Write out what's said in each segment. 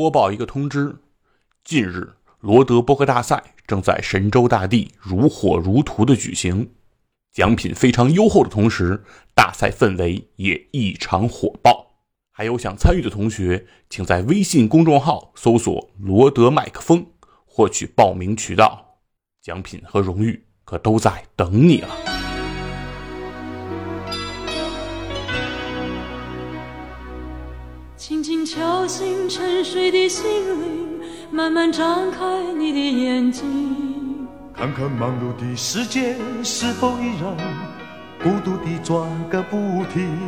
播报一个通知：近日，罗德波克大赛正在神州大地如火如荼的举行，奖品非常优厚的同时，大赛氛围也异常火爆。还有想参与的同学，请在微信公众号搜索“罗德麦克风”，获取报名渠道。奖品和荣誉可都在等你了。敲醒沉睡的心灵，慢慢张开你的眼睛。看看忙碌的世界是否依然孤独地转个不停。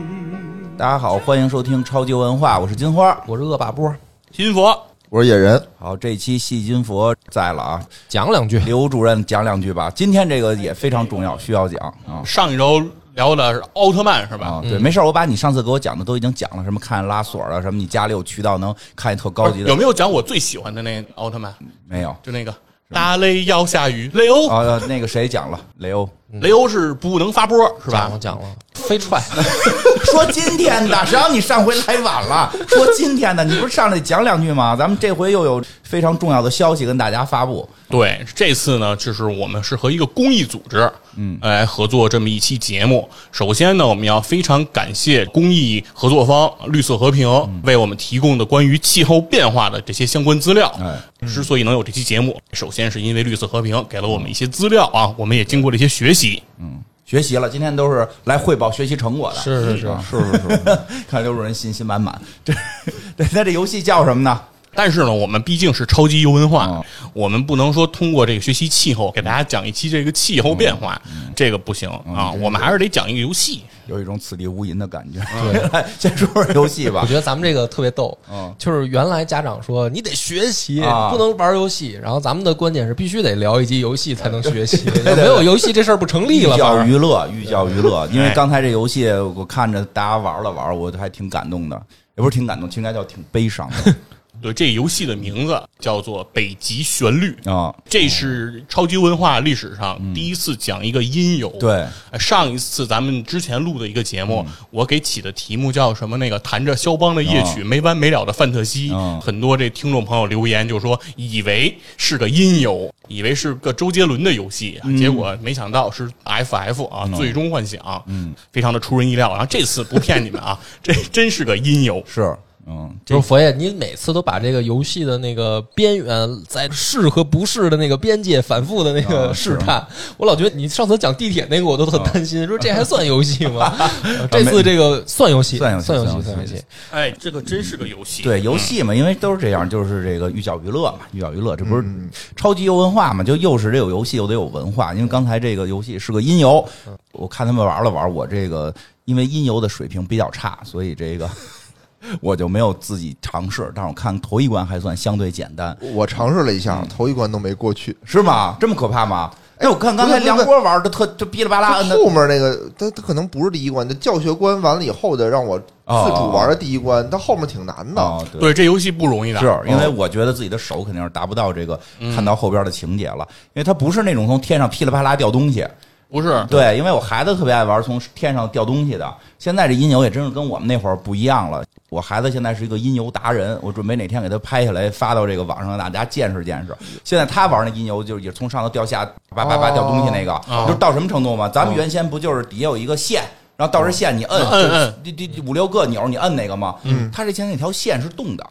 大家好，欢迎收听超级文化，我是金花。我是恶霸波，金佛，我是野人，好，这期戏金佛在了啊，讲两句。刘主任讲两句吧。今天这个也非常重要，需要讲啊上一周聊的是奥特曼是吧？啊。对，没事儿，我把你上次给我讲的都已经讲了，什么看拉锁了，什么你家里有渠道能看见特高级的，有没有讲我最喜欢的那奥特曼？没有？就那个大雷要下雨，雷欧，啊，那个谁讲了？雷欧雷欧是不能发波是吧讲了？讲了，飞踹，说今天的，谁让你上回来晚了？说今天的，你不是上来讲两句吗？咱们这回又有非常重要的消息跟大家发布。对，这次呢，就是我们是和一个公益组织，嗯，来合作这么一期节目。首先呢，我们要非常感谢公益合作方绿色和平为我们提供的关于气候变化的这些相关资料。哎，之所以能有这期节目，首先是因为绿色和平给了我们一些资料啊，我们也经过了一些学习。学习了，今天都是来汇报学习成果的。是是是，是是是，看刘主任信心满满。这，对，那这游戏叫什么呢？但是呢，我们毕竟是超级游文化，哦我们不能说通过这个学习气候给大家讲一期这个气候变化，嗯这个不行啊，我们还是得讲一个游戏。有一种此地无银的感觉。对，先说说游戏吧。我觉。得咱们这个特别逗嗯，就是原来家长说你得学习，啊。不能玩游戏，然后咱们的观点是必须得聊一集游戏才能学习，没有游戏这事儿不成立了。寓教反而于乐，寓教于乐。因为哎刚才这游戏，我看着大家玩了玩，我还挺感动的，也不是挺感动，应该叫挺悲伤的 对，这游戏的名字叫做《北极旋律》。啊。这是超级文化历史上第一次讲一个音游。嗯对，呃上一次咱们之前录的一个节目，嗯我给起的题目叫什么？那个弹着肖邦的夜曲，没完没了的范特西。嗯很多这听众朋友留言就说，以为是个音游，以为是个周杰伦的游戏，嗯结果没想到是 FF 啊，最终幻想。嗯，非常的出人意料。然后这次不骗你们啊，这真是个音游。是，嗯，这就是佛爷，你每次都把这个游戏的那个边缘，在是和不是的那个边界反复的那个啊试探，我老觉得你上次讲地铁那个，我都很担心，说这还算游戏吗？呃这次这个算游戏，算游戏算游戏，算游戏算游戏。哎，这个真是个游戏。对游戏嘛，因为都是这样，就是这个寓教于乐嘛，寓教于乐，这不是超级游文化嘛？就又是这有游戏，又得有文化。因为刚才这个游戏是个音游，我看他们玩了玩，我这个因为音游的水平比较差，所以这个我就没有自己尝试。但是我看头一关还算相对简单，我尝试了一下，头一关都没过去。是吗？这么可怕吗？哎，我看刚才梁波玩的特就噼里啪啦摁的后面那个，他他可能不是第一关，他教学关完了以后的，让我自主玩的第一关，他后面挺难的。哦，对。对，这游戏不容易的。是因为我觉得自己的手肯定是达不到这个看到后边的情节了，因为它不是那种从天上噼里啪啦掉东西，不是？对，因为我孩子特别爱玩从天上掉东西的。现在这音游也真是跟我们那会儿不一样了。我孩子现在是一个音游达人，我准备哪天给他拍下来发到这个网上，让大家见识见识。现在他玩那音游就是也从上头掉下，叭叭叭掉东西那个，哦就是到什么程度吗？咱们原先不就是底下有一个线？然后到这线你摁摁摁，第第五六个钮你摁那个吗？嗯，他这现在那条线是动的，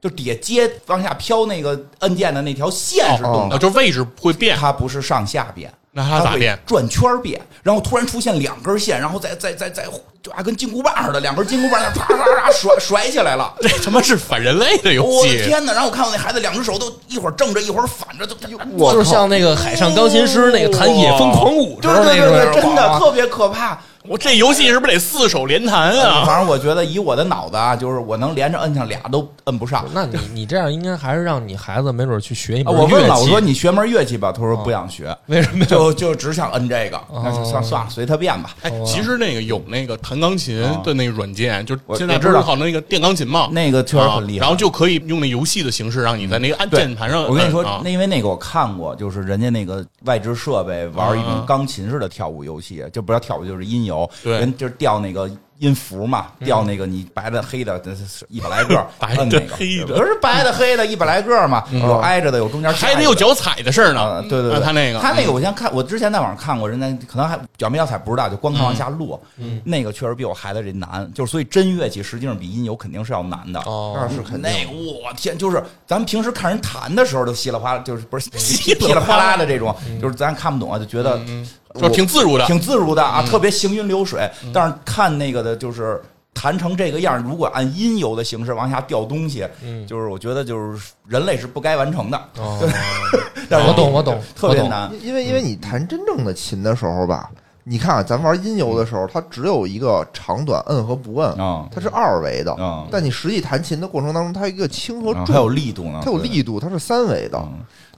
就底下接往下飘那个按键的那条线是动啊，的，就位置会变，它不是上下变。那它咋会变？转圈儿变，然后突然出现两根线，然后再再再再就啊跟金箍棒似的，两根金箍棒啪啪啪甩甩起来了。这他妈是反人类的游我的戏。天哪！然后我看我那孩子两只手都一会儿正着一会儿反着，都我就是像那个海上钢琴师那个弹《野风狂舞》时对候那种，对对对，真的特别可怕。我这游戏是不是得四手连弹啊？反正我觉得以我的脑子啊，就是我能连着摁上俩都摁不上。那你你这样应该还是让你孩子没准去学一啊门乐我问了，我说你学门乐器吧，他说不想学，为什么？就就只想摁这个。那就算哦算了，随他便吧。哎，其实那个有那个弹钢琴的那个软件，就我现在知道不是好那个电钢琴嘛，那个确实很厉害。啊然后就可以用那游戏的形式，让你在那个按键盘上。我跟你说啊，那因为那个我看过，就是人家那个外置设备玩一种嗯钢琴式的跳舞游戏，就不要跳舞，就是音游，对人就是调那个音符嘛，调那个你白的黑的，一百来个，白的那个黑的不是白的黑的，一百来个嘛，有挨着的，有中间还得有脚。踩的事儿啊，呢。对对对，他那个，他那个，我先看，我之前在网上看过，人家可能还脚没脚踩不知道，就光看往下落，嗯那个确实比我孩子这难，就是所以真乐器实际上比音游肯定是要难的。哦那是肯定那我天，就是咱们平时看人弹的时候，都稀里哗啦，就是不是 噼里啪啦的这种，就是咱看不懂啊，就觉得说挺自如的，挺自如的啊，特别行云流水。但是看那个的，就是弹成这个样儿，如果按音游的形式往下掉东西，就是我觉得就是人类是不该完成的。哦，但是我懂我懂特别难。因为因为你弹真正的琴的时候吧，你看啊，咱玩音游的时候，它只有一个长短摁和不摁，啊它是二维的。啊，但你实际弹琴的过程当中，它一个轻和重，它有力度呢，它有力度，它是三维的。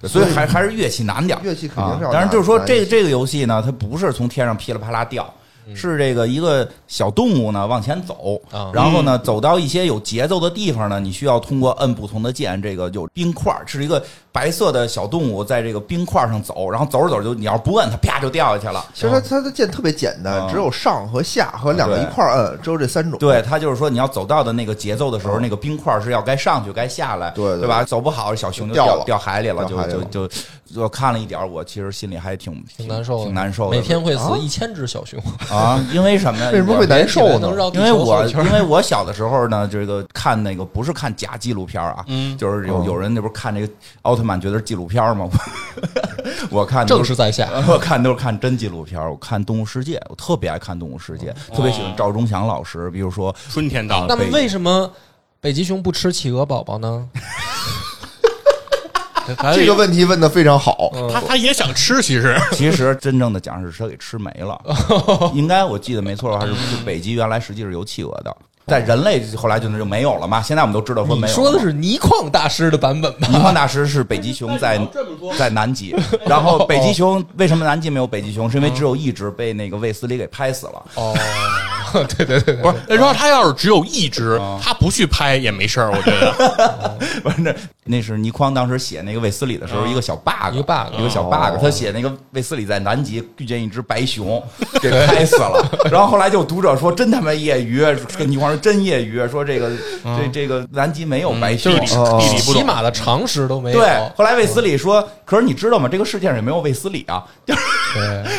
所以还还是乐器难点儿。乐器肯定啊是要，但是就是说难这这个游戏呢，它不是从天上噼里啪啦掉。是这个一个小动物呢往前走啊，然后呢走到一些有节奏的地方呢，你需要通过摁不同的键，这个有冰块儿，是一个白色的小动物在这个冰块上走，然后走着走着就你要是不摁它啪就掉下去了。其实它它的键特别简单，啊只有上和下和两个一块儿摁，只有这三种。对，它就是说你要走到的那个节奏的时候，那个冰块是要该上去该下来，对对对吧？走不好，小熊就掉掉了掉海里了，就掉海里了就就就看了一点儿，我其实心里还挺挺难受的，挺难受的。每天会死啊一千只小熊，啊，因为什么呀？为什么会难受呢因为我因为我小的时候呢，这个看那个不是看假纪录片啊，嗯就是有哦有人那不是看这个奥特曼觉得是纪录片吗？我看都正是在下。我看都是看真纪录片，我看《动物世界》，我特别爱看《动物世界》，特别喜欢赵忠祥老师，比如说春天到了，那么为什么北极熊不吃企鹅宝宝呢？这个问题问的非常好。他他也想吃，其实 其实真正的讲是他给吃没了，应该我记得没错的话是是北极原来实际是有企鹅的，在人类后来就就没有了嘛。现在我们都知道说没有。说的是倪匡大师的版本吧？倪匡大师是北极熊在 在南极，然后北极熊为什么南极没有北极熊？是因为只有一只被那个卫斯理给拍死了。哦，对对对不是。那说他要是只有一只啊，他不去拍也没事儿，我觉得。不是，那那是倪匡当时写那个卫斯理的时候一个小 bug，一个 bug 一个小哦 bug。他写那个卫斯理在南极遇见一只白熊，给拍死了。然后后来就读者说真他妈业余，跟倪匡说真业余，说这个这这个南极没有白熊起码的常识都没有。对，后来卫斯理说：“可是你知道吗？这个世界上也没有卫斯理啊。”对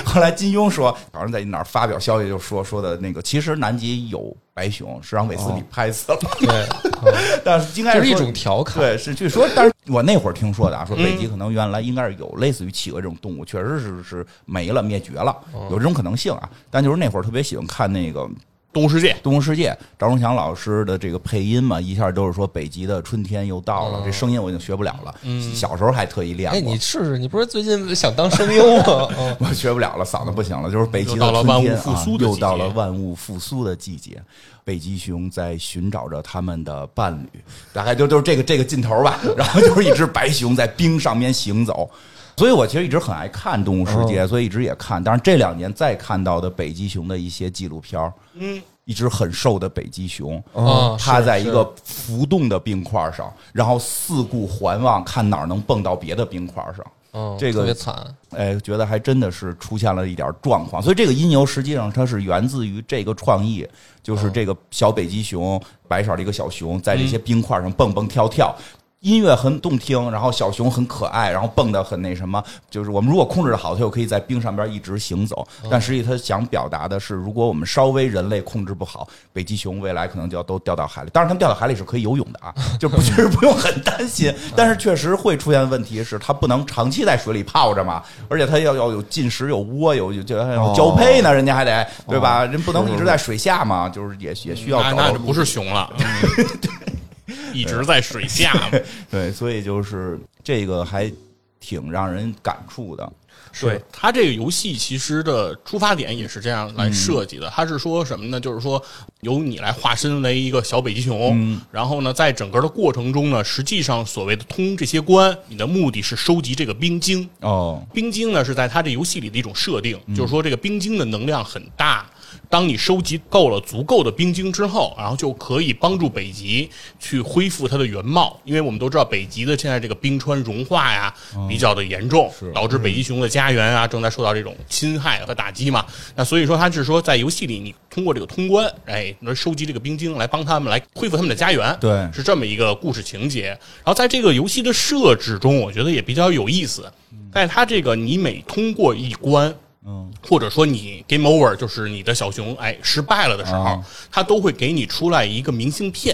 后来金庸说，好像在哪儿发表消息就说说的那个，其实南极有白熊，是让韦斯理拍死了。对，但是应该是一种调侃。对，是据说，但是 我那会儿听说的啊，说北极可能原来应该是有类似于企鹅这种动物，确实是是没了灭绝了，有这种可能性啊。但就是那会儿特别喜欢看那个《动物世界动物世界》，赵忠祥老师的这个配音嘛，一下都是说北极的春天又到了，这声音我已经学不了了。小时候还特意练哎，过你。试试，你不是最近想当声优吗？嗯，我学不了了，嗓子不行了，就是北极到了万物春天复苏的季节啊又到了万物复苏的季节。北极熊在寻找着他们的伴侣，大概就就是这个这个劲头吧。然后就是一只白熊在冰上面行走。所以我其实一直很爱看《动物世界》，所以一直也看。但是这两年再看到的北极熊的一些纪录片儿嗯，一只很瘦的北极熊，哦是它在一个浮动的冰块上，然后四顾环望，看哪儿能蹦到别的冰块上。嗯，这个特别惨。哎，觉得还真的是出现了一点状况，所以这个音游实际上它是源自于这个创意，就是这个小北极熊，白色的一个小熊，在这些冰块上蹦蹦跳跳。音乐很动听，然后小熊很可爱，然后蹦的很那什么，就是我们如果控制的好，它就可以在冰上边一直行走。但实际它想表达的是，如果我们稍微人类控制不好，北极熊未来可能就要都掉到海里。当然，它们掉到海里是可以游泳的啊，就不确实不用很担心。但是确实会出现的问题是，它不能长期在水里泡着嘛，而且它要要有进食、有窝、有有就交配呢，人家还得对吧？人不能一直在水下嘛，就是也也需要那那就不是熊了，一直在水下嘛。对，所以就是这个还挺让人感触的。对它这个游戏其实的出发点也是这样来设计的，它是说什么呢？就是说由你来化身为一个小北极熊，然后呢，在整个的过程中呢，实际上所谓的通这些关，你的目的是收集这个冰晶。哦，冰晶呢是在它这游戏里的一种设定，就是说这个冰晶的能量很大。当你收集够了足够的冰晶之后，然后就可以帮助北极去恢复它的原貌。因为我们都知道北极的现在这个冰川融化呀比较的严重，导致北极熊的家园啊正在受到这种侵害和打击嘛。那所以说，它是说在游戏里你通过这个通关，哎，来收集这个冰晶来帮他们来恢复他们的家园。对是这么一个故事情节。然后在这个游戏的设置中，我觉得也比较有意思。在它这个你每通过一关，嗯，或者说你 game over，就是你的小熊哎失败了的时候，啊。它都会给你出来一个明信片，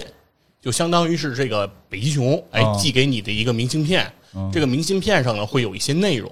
就相当于是这个北极熊哎啊。寄给你的一个明信片。这个明信片上呢会有一些内容，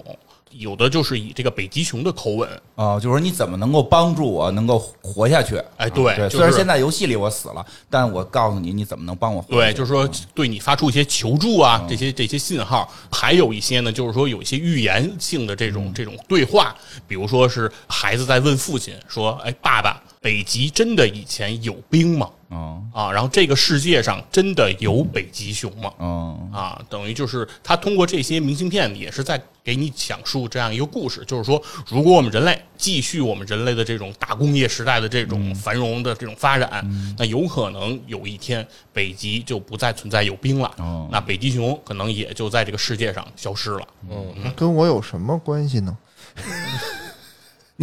有的就是以这个北极熊的口吻，啊，就是说你怎么能够帮助我能够活下去？哎对，对，就是虽然现在游戏里我死了，但我告诉你，你怎么能帮我活下对，就是说对你发出一些求助啊，这些这些信号，还有一些呢，就是说有一些预言性的这种这种对话，比如说是孩子在问父亲说：“哎，爸爸，北极真的以前有冰吗？嗯啊，然后这个世界上真的有北极熊吗？”嗯啊，等于就是他通过这些明信片，也是在给你讲述这样一个故事，就是说，如果我们人类继续我们人类的这种大工业时代的这种繁荣的这种发展，那有可能有一天北极就不再存在有冰了，哦那北极熊可能也就在这个世界上消失了。嗯跟我有什么关系呢？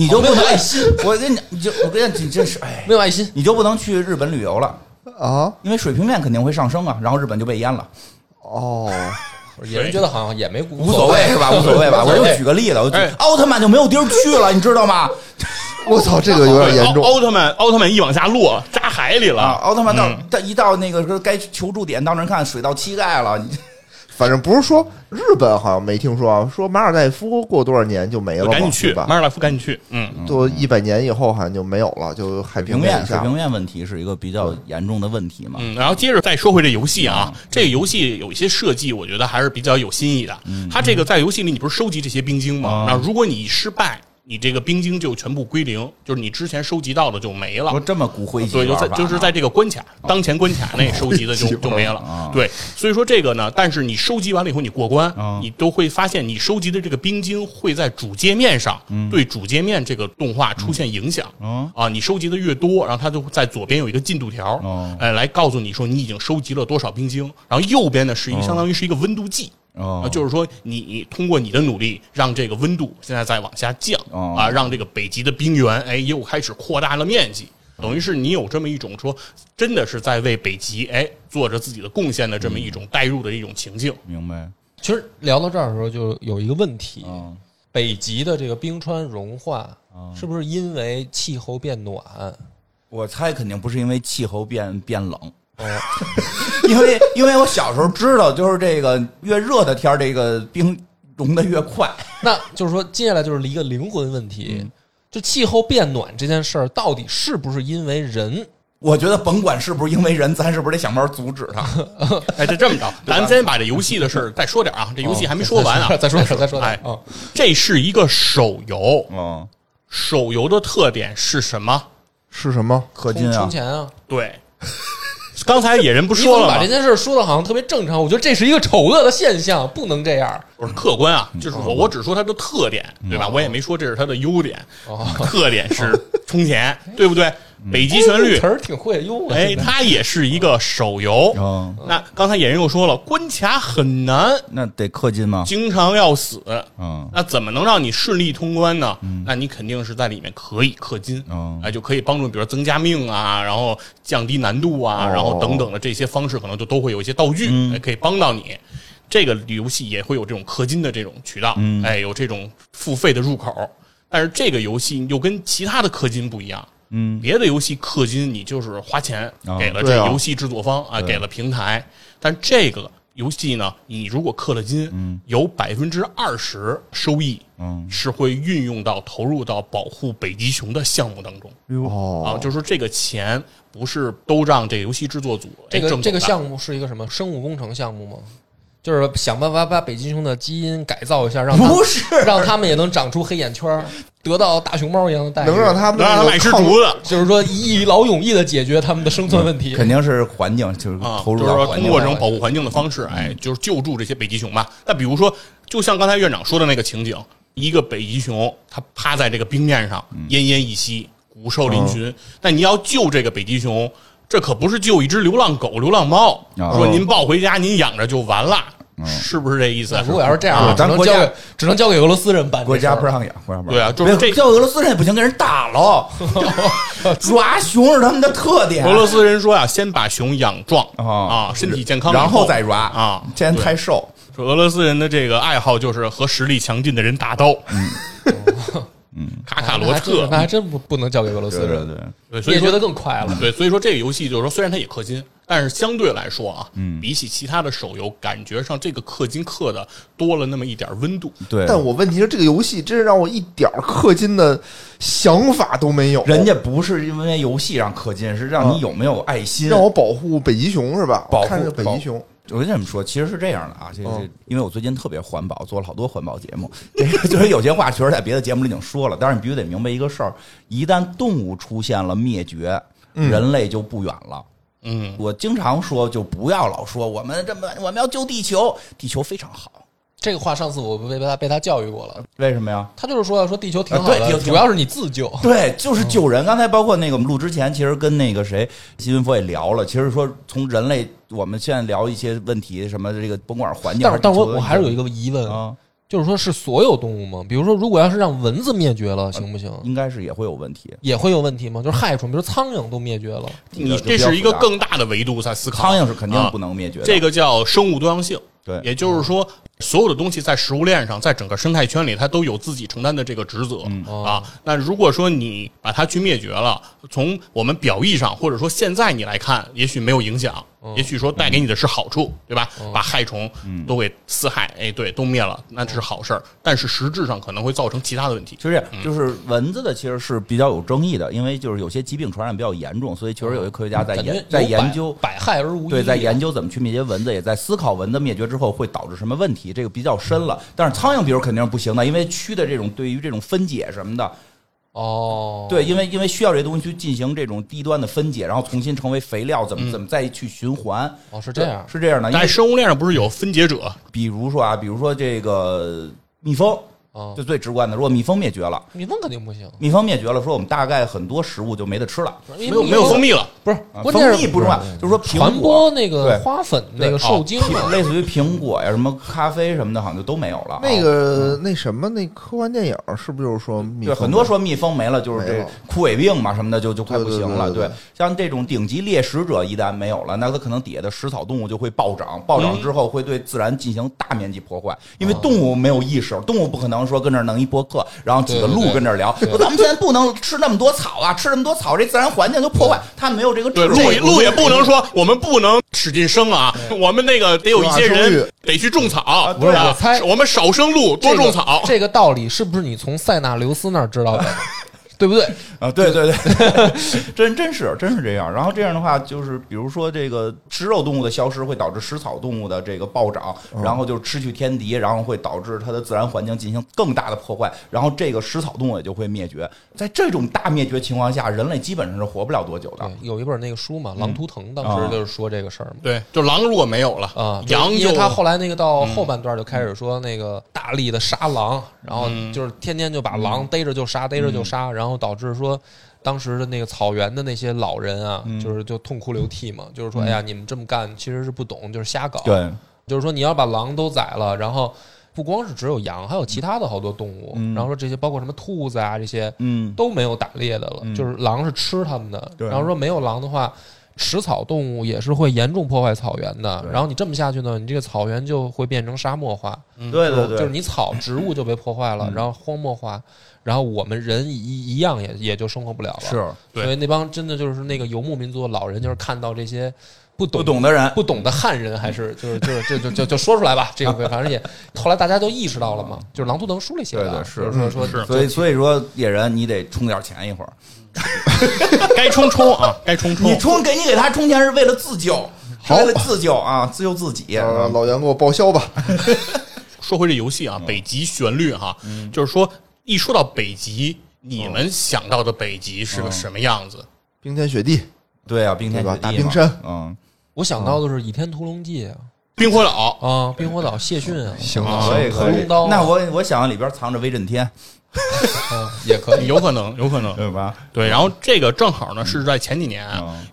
你就没有爱心？我跟你，你就我跟你，你真是哎，没有爱心。你就不能去日本旅游了，啊，因为水平面肯定会上升啊，然后日本就被淹了。哦，有人觉得好像也没无无所谓是吧？无所谓吧？我就举个例子，我举哎奥特曼就没有地儿去了，你知道吗？我操，这个有点严重奥。特曼，奥特曼一往下落，扎海里了。啊，奥特曼到嗯到一到那个该求助点，到那看水到膝盖了，你反正不是说日本好像没听说啊，说马尔代夫过多少年就没了，赶紧去，吧马？尔代夫赶紧去。嗯，都一百年以后好像就没有了，就海平平面水面以下平面问题是一个比较严重的问题嘛。嗯，然后接着再说回这游戏啊，这个游戏有一些设计，我觉得还是比较有新意的。它这个在游戏里，你不是收集这些冰晶吗啊？那如果你失败，你这个冰晶就全部归零，就是你之前收集到的就没了说。这么骨灰级对，就在就是在这个关卡当前关卡内 收集的就就没了啊。对，所以说这个呢，但是你收集完了以后，你过关啊，你都会发现你收集的这个冰晶会在主界面上对主界面这个动画出现影响。嗯啊，你收集的越多，然后它就在左边有一个进度条哦，哎，来告诉你说你已经收集了多少冰晶，然后右边呢是一个相当于是一个温度计。哦啊，就是说你你通过你的努力，让这个温度现在在往下降哦啊，让这个北极的冰原哎又开始扩大了面积，等于是你有这么一种说真的是在为北极哎做着自己的贡献的这么一种代入的一种情境。明白？其实聊到这儿的时候，就有一个问题：嗯北极的这个冰川融化，是不是因为气候变暖？我猜肯定不是因为气候变变冷，哦，因为因为我小时候知道，就是这个越热的天儿，这个冰融的越快。那就是说，接下来就是一个灵魂问题，嗯就气候变暖这件事儿，到底是不是因为人？我觉得甭管是不是因为人，咱是不是得想办法阻止他？哎，就这么着，咱先把这游戏的事儿再说点啊，这游戏还没说完啊，再说点，再说点哎啊！这是一个手游，嗯，手游的特点是什么？是什么？氪金啊，充钱啊！对，刚才野人不你说了吗把这？件事说的好像特别正常？我觉得这是一个丑恶的现象，不能这样。我是客观啊，就是我我只说它的特点，对吧？我也没说这是它的优点，特点是充钱，对不对？北极旋律词，儿挺会用啊！哎，它也是一个手游。嗯，那刚才野人又说了，关卡很难，那得氪金吗？经常要死。嗯那怎么能让你顺利通关呢？那你肯定是在里面可以氪金，嗯哎，就可以帮助，比如说增加命啊，然后降低难度啊，然后等等的这些方式，可能就都会有一些道具，哎，可以帮到你。这个游戏也会有这种氪金的这种渠道，哎，有这种付费的入口。但是这个游戏又跟其他的氪金不一样，嗯，别的游戏氪金你就是花钱啊给了这游戏制作方啊，给了平台，但这个游戏呢，你如果氪了金，有百分之二十收益，嗯。是会运用到投入到保护北极熊的项目当中。啊，哦，就是说这个钱不是都让这个游戏制作组这个这个项目是一个什么生物工程项目吗？就是想办法把北极熊的基因改造一下，让它不是让他们也能长出黑眼圈儿，得到大熊猫一样的待遇，能让他们能让他们爱吃抗竹子就是说一劳永逸的解决他们的生存问题。肯定是环境，就是啊，投入就是说通过这种保护环境的方式，哎，就是救助这些北极熊吧。那比如说，就像刚才院长说的那个情景，一个北极熊它趴在这个冰面上，奄奄一息，骨瘦嶙峋。但你要救这个北极熊，这可不是救一只流浪狗、流浪猫，啊说您抱回家您养着就完了，是不是这意思？如果要是这样咱国家能交给只能交给俄罗斯人办国家不让养，国家不让养对啊就是这别叫俄罗斯人也不行，给人打了。抓熊是他们的特点。俄罗斯人说呀，先把熊养壮啊啊，身体健康然后再抓啊。这人对太瘦。说俄罗斯人的这个爱好就是和实力强劲的人打刀。嗯，卡卡罗特那还真不不能交给俄罗斯人，对，对，所以觉得更快了。对，所以说这个游戏就是说，虽然它也氪金，但是相对来说啊，嗯，比起其他的手游，感觉上这个氪金氪的多了那么一点温度。对，但我问题是，这个游戏真是让我一点儿氪金的想法都没有。人家不是因为游戏让氪金，是让你有没有爱心。让我保护北极熊是吧？保护着北极熊，我跟你们说，其实是这样的啊，这这嗯，因为我最近特别环保，做了好多环保节目。这个 就是有些话确实在别的节目里已经说了，但是你必须得明白一个事儿：一旦动物出现了灭绝，人类就不远了。嗯，我经常说，就不要老说我们这么我们要救地球，地球非常好。这个话上次我被他被他教育过了，为什么呀？他就是说说地球挺好的，主要是你自救。对，就是救人。刚才包括那个我们录之前，其实跟那个谁新闻佛也聊了，其实说从人类我们现在聊一些问题，什么这个甭管环境但是，但我我还是有一个疑问，啊，就是说是所有动物吗？比如说，如果要是让蚊子灭绝了，行不行？应该是也会有问题。也会有问题吗？就是害虫，比如苍蝇都灭绝了，你这是一个更大的维度在思考。苍蝇是肯定不能灭绝的。这个叫生物多样性。对也就是说，所有的东西在食物链上，在整个生态圈里，它都有自己承担的这个职责、啊。那如果说你把它去灭绝了，从我们表意上，或者说现在你来看，也许没有影响，也许说带给你的是好处，对吧？把害虫都给四害，哎，对，都灭了，那这是好事儿。但是实质上可能会造成其他的问题。其实这样就是蚊子的，其实是比较有争议的，因为就是有些疾病传染比较严重，所以确实有些科学家在研在研究。百害而无一。对，在研究怎么去灭绝蚊子，也在思考蚊子灭绝之后会导致什么问题，这个比较深了。但是苍蝇，比如肯定是不行的，因为蛆的这种对于这种分解什么的，哦，对，因为因为需要这东西去进行这种低端的分解，然后重新成为肥料，怎嗯么怎么再去循环。哦是这样，是这样的。因在为生物链上不是有分解者？比如说啊，比如说这个蜜蜂，哦就最直观的，如果蜜蜂灭绝了，蜜蜂肯定不行，蜜蜂灭绝了，说我们大概很多食物就没得吃了。没没有没有蜂，蜜了，不是啊关键是蜂蜜不重要，就是说传播那个花粉那个受精类似于苹果呀、什么咖啡什么的，好像就都没有了。那个那什么那科幻电影是不是就是说蜜对，很多说蜜蜂没了，就是这枯萎病嘛什么的，就就快不行了。对对对对对像这种顶级猎食者一旦没有了，那它可能底下的食草动物就会暴涨，暴嗯涨之后会对自然进行大面积破坏，因为动物没有意识，动物不可能说跟这儿弄一播客，然后几个鹿跟这儿聊，说咱们现在不能吃那么多草啊，吃那么多草，这自然环境就破坏，它没有这个对，智慧。鹿鹿也不能说我们不能使劲生啊，我们那个得有一些人得去种草，不是我猜我们少生鹿，多种草。这个道理是不是你从塞纳留斯那儿知道的？对不对？啊，对对对，真真是真是这样。然后这样的话，就是比如说这个食肉动物的消失，会导致食草动物的这个暴涨，然后就失去天敌，然后会导致它的自然环境进行更大的破坏，然后这个食草动物也就会灭绝。在这种大灭绝情况下，人类基本上是活不了多久的。，有一本那个书嘛，《狼图腾》当啊时就是说这个事儿嘛。对，就狼如果没有了啊，羊就因为他后来那个到后半段就开始说那个大力的杀狼，然后就是天天就把狼逮着就杀，逮着就杀，然后导致说当时的那个草原的那些老人啊，就是就痛哭流涕嘛，就是说哎呀，你们这么干其实是不懂，就是瞎搞。，对，就是说你要把狼都宰了，然后不光是只有羊，还有其他的好多动物，然后说这些包括什么兔子啊这些，嗯，都没有打猎的了，就是狼是吃它们的。对。然后说没有狼的话，食草动物也是会严重破坏草原的。然后你这么下去呢，你这个草原就会变成沙漠化，对对对，就是你草植物就被破坏了，然后荒漠化，然后我们人一一样也也就生活不了了。是对所以那帮真的就是那个游牧民族的老人，就是看到这些。不懂不懂的人不懂的汉人，还是就是就是就就就就说出来吧，这个反正也后来大家都意识到了嘛，就是《狼图腾》书里写的啊，对对是就是说所以所以说野人你得充点钱一会儿，该冲冲啊，该冲冲。你。充给你给他充钱是为了自救，是为了自救啊，自救自己。呃，老杨给我报销吧。说回这游戏啊，北极旋律哈，就是说一说到北极，你们想到的北极是个什么样子？冰天雪地，对啊，冰天雪地大冰山，嗯，我想到的是《倚天屠龙记》啊，冰火岛啊，冰火岛谢逊啊，行啊。可以可以。屠龙刀。那我我想里边藏着威震天，嗯，也可以。有可能，有可能。对吧？对，然后这个正好呢是在前几年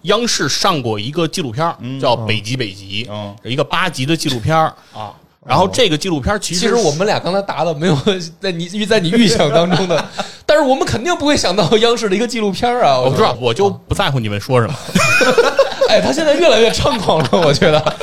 央视上过一个纪录片儿叫《北极北极》嗯，一个八集的纪录片啊。然后这个纪录片其实其实我们俩刚才答的没有在你预在你预想当中的，但是我们肯定不会想到央视的一个纪录片啊！我不知道，我就不在乎你们说什么，哎，他现在越来越猖狂了，我觉得。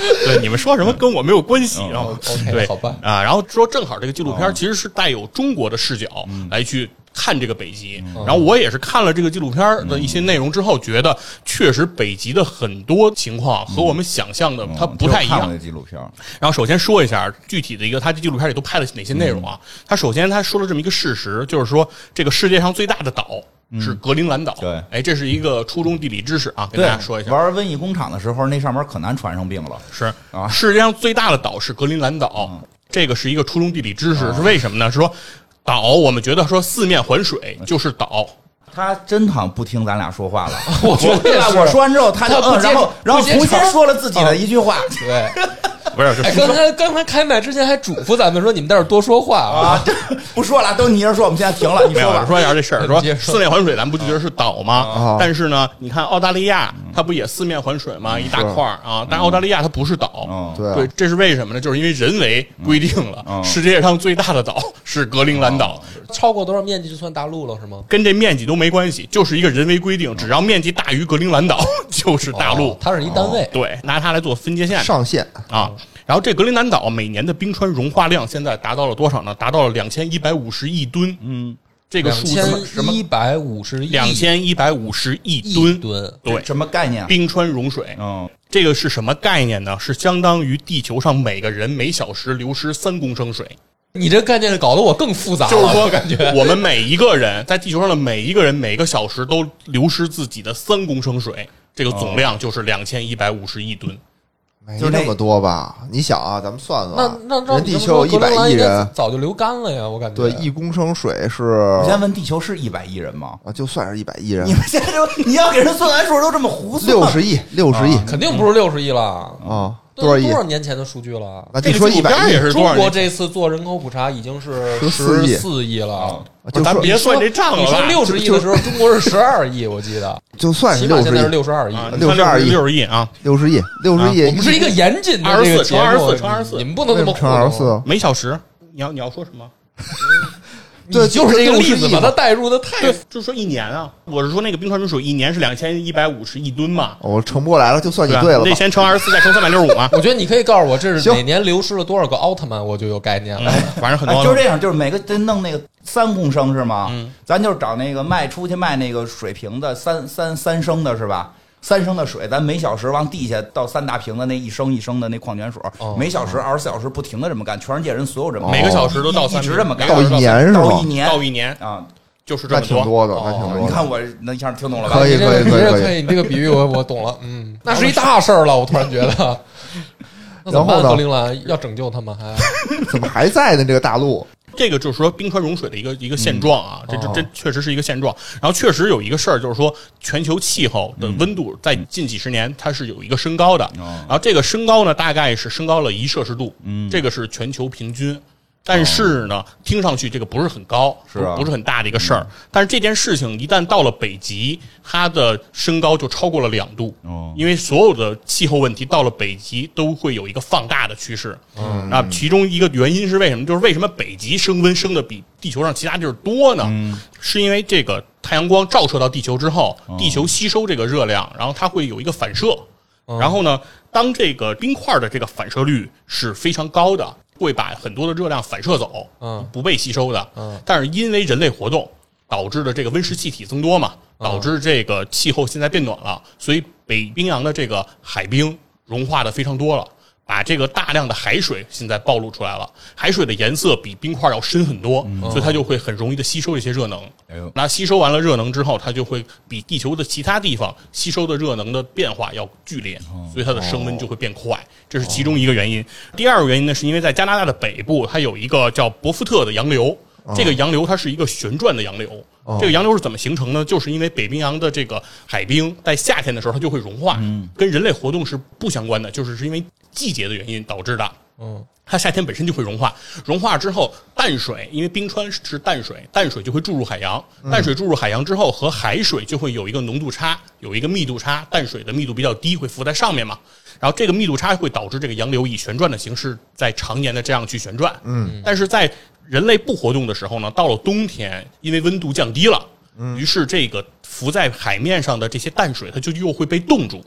对你们说什么跟我没有关系。嗯然后对，好吧啊，然后说正好这个纪录片其实是带有中国的视角来去。看这个北极，然后我也是看了这个纪录片的一些内容之后，觉得确实北极的很多情况和我们想象的它不太一样纪录片，然后首先说一下具体的一个，它这纪录片里都拍了哪些内容啊？他首先他说了这么一个事实，就是说这个世界上最大的岛是格陵兰岛。对哎，这是一个初中地理知识啊，跟大家说一下。玩瘟疫工厂的时候，那上面可难传上病了。是啊世界上最大的岛是格陵兰岛，这个是一个初中地理知识，是为什么呢？是说岛，我们觉得说四面环水就是岛，他真好像不听咱俩说话了。我觉得我说完之后，他就不接然后然后不接重新说了自己的一句话 对，不是？哎，刚才刚才开麦之前还嘱咐咱们说，你们在这儿多说话啊。啊，不说了，都你一人说，我们现在停了，你没有说吧。说一下这事儿，说四面环水，咱不就觉得是岛吗啊？但是呢，你看澳大利亚，它不也四面环水吗？一大块儿啊，但澳大利亚它不是岛。嗯，对啊对，这是为什么呢？就是因为人为规定了，嗯世界上最大的岛是格陵兰岛，超过多少面积就算大陆了是吗？跟这面积都没关系，就是一个人为规定，只要面积大于格陵兰岛 就是大陆。哦它是一单位。对，拿它来做分界线上限啊。然后这格陵兰岛每年的冰川融化量现在达到了多少呢？达到了两千一百五十亿吨。嗯，这个两数字千一百五十亿两千一百五十亿亿吨。吨，对，什么概念？冰川融水，嗯，这个是什么概念呢？是相当于地球上每个人每小时流失三公升水。你这概念搞得我更复杂了，就是说，我感觉我们每一个人在地球上的每一个人每个小时都流失自己的三公升水，这个总量就是两千一百五十亿吨。没就是那那么多吧？你想啊，咱们算那算，那那人地球有一百亿人，早就流干了呀，我感觉。对，一公升水是我先问，地球是一百亿人吗？啊，就算是一百亿人你，们现在就你要给人算完数都这么胡算？六十亿，六十亿肯定不是六十亿了，啊，都多少亿多？少年前的数据了？那就说一百亿是多中国？这次做人口普查已经是14亿四亿了。就说咱别算这账你说了？六十亿的时候，中国是十二亿，我记得，就算是起码现在是六十亿，六十二亿。啊，62亿六十亿啊，六十亿，六十亿，我们是一个严谨的二十四乘二十四乘二十四你们不能这么乘二十四？每小时。你要你要说什么？对就是这个例子，60亿把它带入的太，就是说一年啊。我是说那个冰川融水一年是两千一百五十亿吨嘛，我乘不过来了，就算你吧？对了吧？得先乘二十四，再乘三百六十五嘛。我觉得你可以告诉我，这是行哪年流失了多少个奥特曼，我就有概念了。反正很哎，多就是这样，就是每个得弄那个三公升是吗？嗯，咱就是找那个卖出去卖那个水瓶的三三三升的是吧？三升的水，咱每小时往地下倒三大瓶的那一升一升的那矿泉水，哦每小时二十四小时不停的这么干，全世界人所有这么每个小时都倒一三一直这么干，到一年是吗到一？年到一年啊！就是这挺多的，哦那挺多的。你看我那一下听懂了吧？可以你这可以可以可以你这个可以，你这个比喻我我懂了。嗯，那是一大事儿了，我突然觉得。那怎么？然后呢格陵兰要拯救他们还？怎么还在呢？这个大陆这个就是说冰川融水的一个一个现状啊，这这哦这确实是一个现状。然后确实有一个事儿，就是说全球气候的温度在近几十年它是有一个升高的，然后这个升高呢大概是升高了一摄氏度，这个是全球平均。但是呢，听上去这个不是很高，是啊不是很大的一个事儿。但是这件事情一旦到了北极，它的升高就超过了两度。哦因为所有的气候问题到了北极都会有一个放大的趋势。嗯，那其中一个原因是为什么？就是为什么北极升温升的比地球上其他地儿多呢？是因为这个太阳光照射到地球之后，地球吸收这个热量，然后它会有一个反射。然后呢，当这个冰块的这个反射率是非常高的，会把很多的热量反射走，嗯不被吸收的。嗯，但是因为人类活动导致的这个温室气体增多嘛，嗯导致这个气候现在变暖了，所以北冰洋的这个海冰融化的非常多了。把这个大量的海水现在暴露出来了，海水的颜色比冰块要深很多，所以它就会很容易的吸收一些热能。那吸收完了热能之后，它就会比地球的其他地方吸收的热能的变化要剧烈，所以它的升温就会变快，这是其中一个原因。第二个原因呢，是因为在加拿大的北部，它有一个叫伯福特的洋流，这个洋流它是一个旋转的洋流。这个洋流是怎么形成呢？就是因为北冰洋的这个海冰在夏天的时候它就会融化，跟人类活动是不相关的，就是是因为季节的原因导致的。嗯，它夏天本身就会融化，融化之后，淡水因为冰川是淡水，淡水就会注入海洋，淡水注入海洋之后和海水就会有一个浓度差，有一个密度差，淡水的密度比较低，会浮在上面嘛。然后这个密度差会导致这个洋流以旋转的形式在常年的这样去旋转。嗯，但是在人类不活动的时候呢，到了冬天，因为温度降低了，于是这个浮在海面上的这些淡水，它就又会被冻住。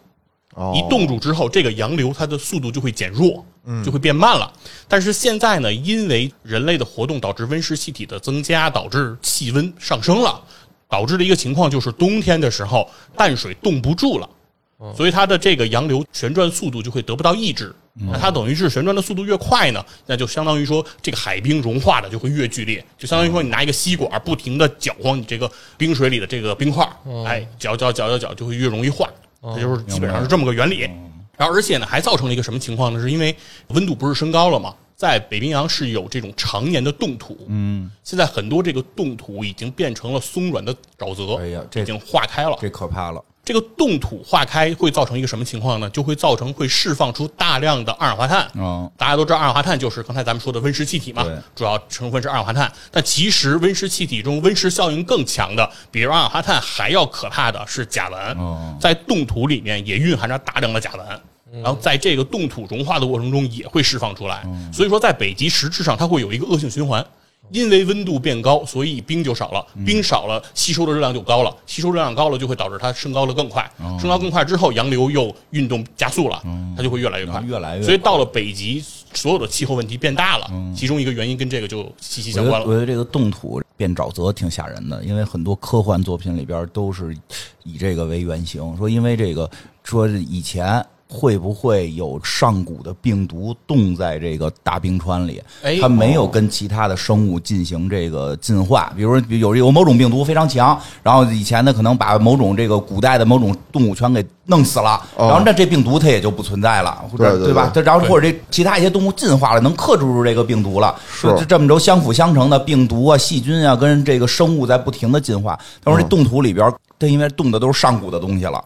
哦一冻住之后，这个洋流它的速度就会减弱，就会变慢了。但是现在呢，因为人类的活动导致温室气体的增加，导致气温上升了，导致的一个情况就是冬天的时候淡水冻不住了。所以它的这个洋流旋转速度就会得不到抑制，那它等于是旋转的速度越快呢，那就相当于说这个海冰融化的就会越剧烈，就相当于说你拿一个吸管不停的搅晃你这个冰水里的这个冰块，哎，搅搅搅搅搅就会越容易化，它就是基本上是这么个原理。然后而且呢，还造成了一个什么情况呢？是因为温度不是升高了吗？在北冰洋是有这种常年的冻土，嗯，现在很多这个冻土已经变成了松软的沼泽，哎呀这已经化开了。这可怕了。这个冻土化开会造成一个什么情况呢？就会造成会释放出大量的二氧化碳。嗯，大家都知道二氧化碳就是刚才咱们说的温室气体嘛，主要成分是二氧化碳。但其实温室气体中温室效应更强的，比二氧化碳还要可怕的是甲烷。哦在冻土里面也蕴含着大量的甲烷。然后在这个冻土融化的过程中也会释放出来，所以说在北极实质上它会有一个恶性循环，因为温度变高，所以冰就少了，冰少了吸收的热量就高了，吸收热量高了就会导致它升高的更快，升高更快之后洋流又运动加速了，它就会越来越快，越来越所以到了北极，所有的气候问题变大了，其中一个原因跟这个就息息相关了。我觉得这个冻土变沼泽挺吓人的，因为很多科幻作品里边都是以这个为原型，说因为这个说以前。会不会有上古的病毒冻在这个大冰川里？哎它没有跟其他的生物进行这个进化，比如说有有某种病毒非常强，然后以前呢可能把某种这个古代的某种动物全给弄死了，哦然后那这病毒它也就不存在了，或者对对吧？它然后或者这其他一些动物进化了，能克制住这个病毒了，是就这么着相辅相成的病毒啊、细菌啊，跟这个生物在不停的进化。他说这冻土里边，它因为冻的都是上古的东西了。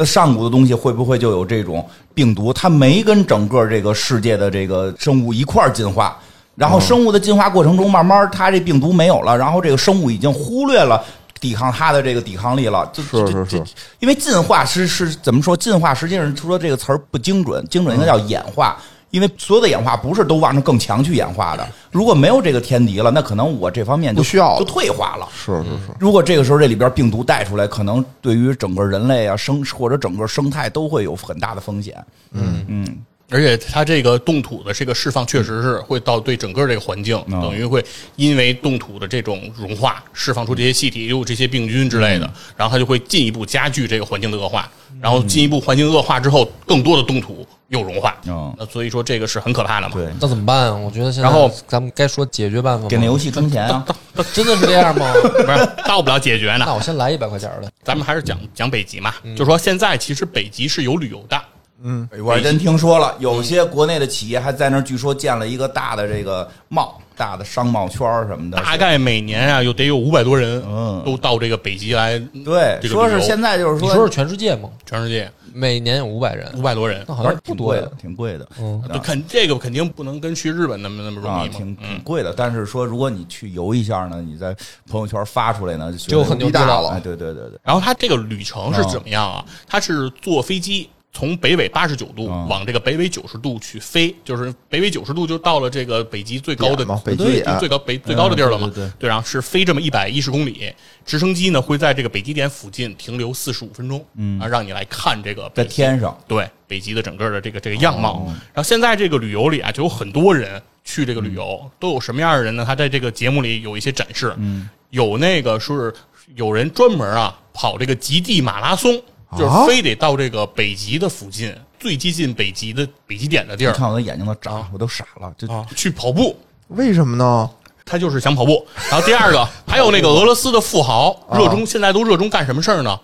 那上古的东西会不会就有这种病毒？它没跟整个这个世界的这个生物一块儿进化，然后生物的进化过程中，慢慢它这病毒没有了，然后这个生物已经忽略了抵抗它的这个抵抗力了。就是是是因为进化是是怎么说？进化实际上说这个词儿不精准，精准应该叫演化。因为所有的演化不是都往着更强去演化的，如果没有这个天敌了，那可能我这方面就不需要就退化了。是是是，如果这个时候这里边病毒带出来，可能对于整个人类啊生或者整个生态都会有很大的风险。嗯嗯，而且它这个冻土的这个释放，确实是会到对整个这个环境，嗯等于会因为冻土的这种融化，释放出这些气体，也有这些病菌之类的，然后它就会进一步加剧这个环境的恶化，然后进一步环境恶化之后，更多的冻土又融化，嗯那所以说这个是很可怕的嘛。对，那怎么办啊？我觉得现在，然后咱们该说解决办法？给那游戏充钱啊！真的是这样吗？不是到不了解决呢那。我先来一百块钱的。咱们还是讲讲北极嘛，就说现在其实北极是有旅游的，嗯我还真听说了，有些国内的企业还在那儿，据说建了一个大的这个贸，大的商贸圈儿什么的。大概每年啊有得有五百多人，嗯都到这个北极来，对，说是现在就是说你说是全世界吗？全世界每年有五百人。五，百多人。那，好像不多呀。挺贵的，。挺贵的。嗯，肯这个肯定不能跟去日本那么那么容啊，挺挺嗯，贵的，但是说如果你去游一下呢，你在朋友圈发出来呢，就就很牛逼了大了。哎，对对对对，然后他这个旅程是怎么样啊？他是坐飞机从北纬八十九度嗯往这个北纬九十度去飞，就是北纬九十度就到了这个北极最高的北极最高北最高的地儿了嘛对对对。然后是飞这么一百一十公里，直升机呢会在这个北极点附近停留四十五分钟，嗯，啊，让你来看这个在北天上，对北极的整个的这个这个样貌。哦然后现在这个旅游里啊，就有很多人去这个旅游，都有什么样的人呢？他在这个节目里有一些展示，嗯，有那个是有人专门啊跑这个极地马拉松，就是非得到这个北极的附近最接近北极的北极点的地儿你看我的眼睛都眨，我都傻了，就啊去跑步。为什么呢？他就是想跑步，然后第二个还有那个俄罗斯的富豪，热衷现在都热衷干什么事儿呢？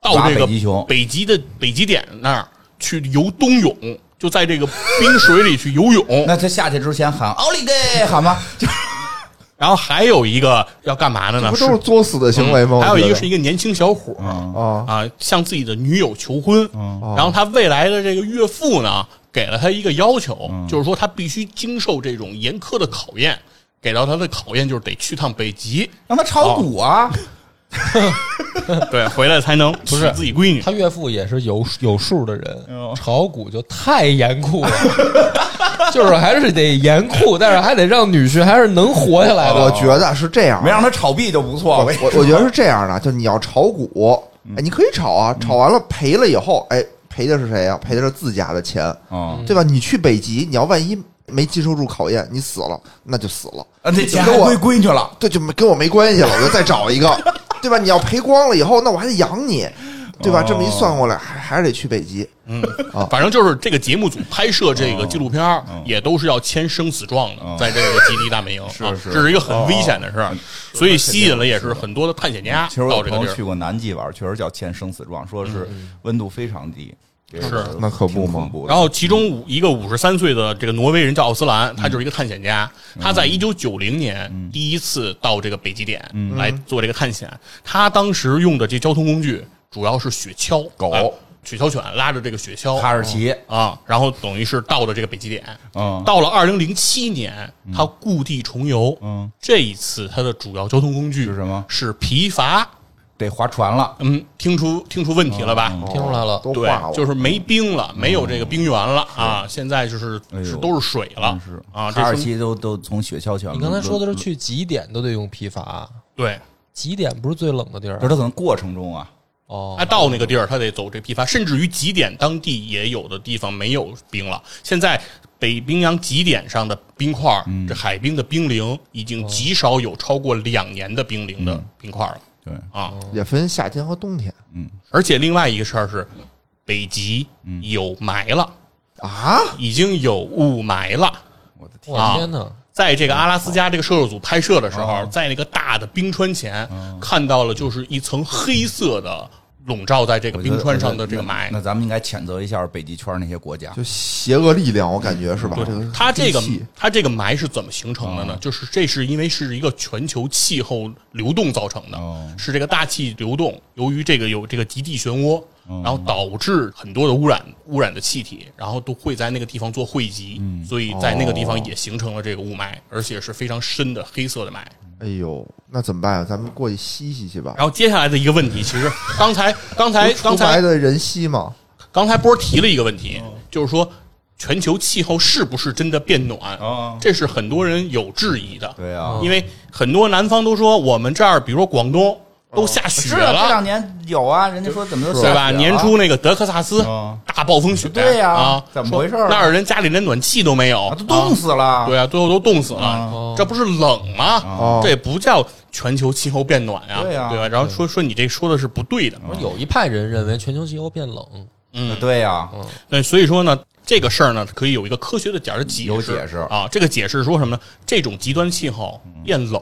到挖这个北极熊北极的北极点那儿去游冬泳，就在这个冰水里去游泳。那他下去之前喊奥利给喊吗？就 然后还有一个要干嘛的呢？不都是作死的行为吗？嗯还有一个是一一个年轻小伙儿啊，啊，向自己的女友求婚，嗯。然后他未来的这个岳父呢，给了他一个要求，就是说他必须经受这种严苛的考验。给到他的考验就是得去趟北极，让他炒股啊，对，回来才能不是自己闺女。他岳父也是有有数的人，炒股就太严酷了，就是还是得严酷，但是还得让女婿还是能活下来的。我觉得是这样，没让他炒币就不错。我我我我觉得是这样的，就你要炒股，哎，你可以炒啊，炒完了赔了以后，哎，赔的是谁呀？赔的是自家的钱，啊，对吧？你去北极，你要万一没经受住考验，你死了，那就死了。啊那钱跟我还归闺女了，对，就没跟我没关系了，我就再找一个，对吧？你要赔光了以后，那我还得养你，对吧？哦这么一算过来，还还是得去北极。嗯。啊，反正就是这个节目组拍摄这个纪录片儿，也都是要签生死状的，在这个极地大本营，啊是是这是一个很危险的事儿，所以吸引了也是很多的探险家其实我朋友去过南极玩，确实叫签生死状，说是温度非常低，这个是那可不嘛。然后，其中五一个五十三岁的这个挪威人叫奥斯兰，他就是一个探险家。他在一九九零年第一次到这个北极点来做这个探险。他当时用的这交通工具主要是雪橇狗哎雪橇犬拉着这个雪橇哈士奇，啊，然后等于是到了这个北极点。嗯到了二零零七年，他故地重游。嗯，这一次他的主要交通工具是什么是皮筏。得划船了，嗯，听出听出问题了吧？听出来了，对都化，了，就是没冰了，没有这个冰原了啊！现在就是哎呦是都是水了是啊！这是哈士奇都都从雪橇犬。你刚才说的是去极点都得用皮筏，对，极点不是最冷的地儿不是它可能过程中啊，哦他。到那个地儿，他得走这批发，甚至于极点当地也有的地方没有冰了。现在北冰洋极点上的冰块儿，这海冰的冰凌已经极少有超过两年的冰凌的冰块了对，啊！也分夏天和冬天嗯而且另外一个事儿是，北极有霾了，啊。已经有雾霾了。我的天，我天哪！在这个阿拉斯加这个摄制组拍摄的时候，在那个大的冰川前看到了，就是一层黑色的笼罩在这个冰川上的这个霾。那咱们应该谴责一下北极圈那些国家。就邪恶力量，我感觉是吧？这个它这个它这个霾是怎么形成的呢？就是这是因为是一个全球气候流动造成的哦，是这个大气流动，由于这个有这个极地漩涡，然后导致很多的污染污染的气体，然后都会在那个地方做汇集，所以在那个地方也形成了这个雾霾，而且是非常深的黑色的霾。哎呦，那怎么办啊？咱们过去吸吸去吧。然后接下来的一个问题，其实刚才刚才刚才的人吸嘛，刚才波儿提了一个问题，就是说全球气候是不是真的变暖？哦这是很多人有质疑的。对啊因为很多南方都说我们这儿，比如说广东都下雪是啊，这两。年有啊，人家说怎么都下对吧？年初那个德克萨斯嗯大暴风雪，对呀啊，怎么回事啊那儿人家里连暖气都没有，啊都冻死了。对啊，最后都冻死了哦，这不是冷吗？哦这也不叫全球气候变暖呀，对呀吧？然后说说你这说的是不对的，有一派人认为全球气候变冷，嗯，对呀，对，所以说呢，这个事儿呢，可以有一个科学的点儿的解释。有解释啊，这个解释说什么呢？这种极端气候变冷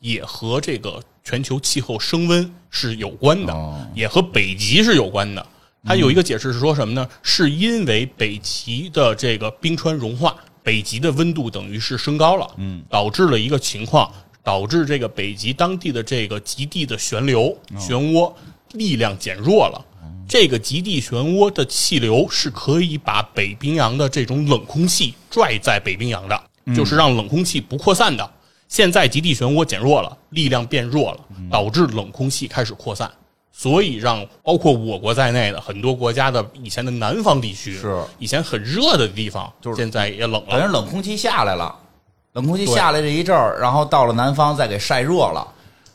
也和这个全球气候升温是有关的，哦也和北极是有关的。它有一个解释是说什么呢？是因为北极的这个冰川融化，北极的温度等于是升高了，嗯，导致了一个情况，导致这个北极当地的这个极地的旋流漩涡力量减弱了。这个极地漩涡的气流是可以把北冰洋的这种冷空气拽在北冰洋的，就是让冷空气不扩散的。现在极地漩涡减弱了，力量变弱了，导致冷空气开始扩散，所以让包括我国在内的很多国家的以前的南方地区，是以前很热的地方，就是现在也冷了。反正。冷空气下来了，冷空气下来这一阵儿，然后到了南方再给晒热了，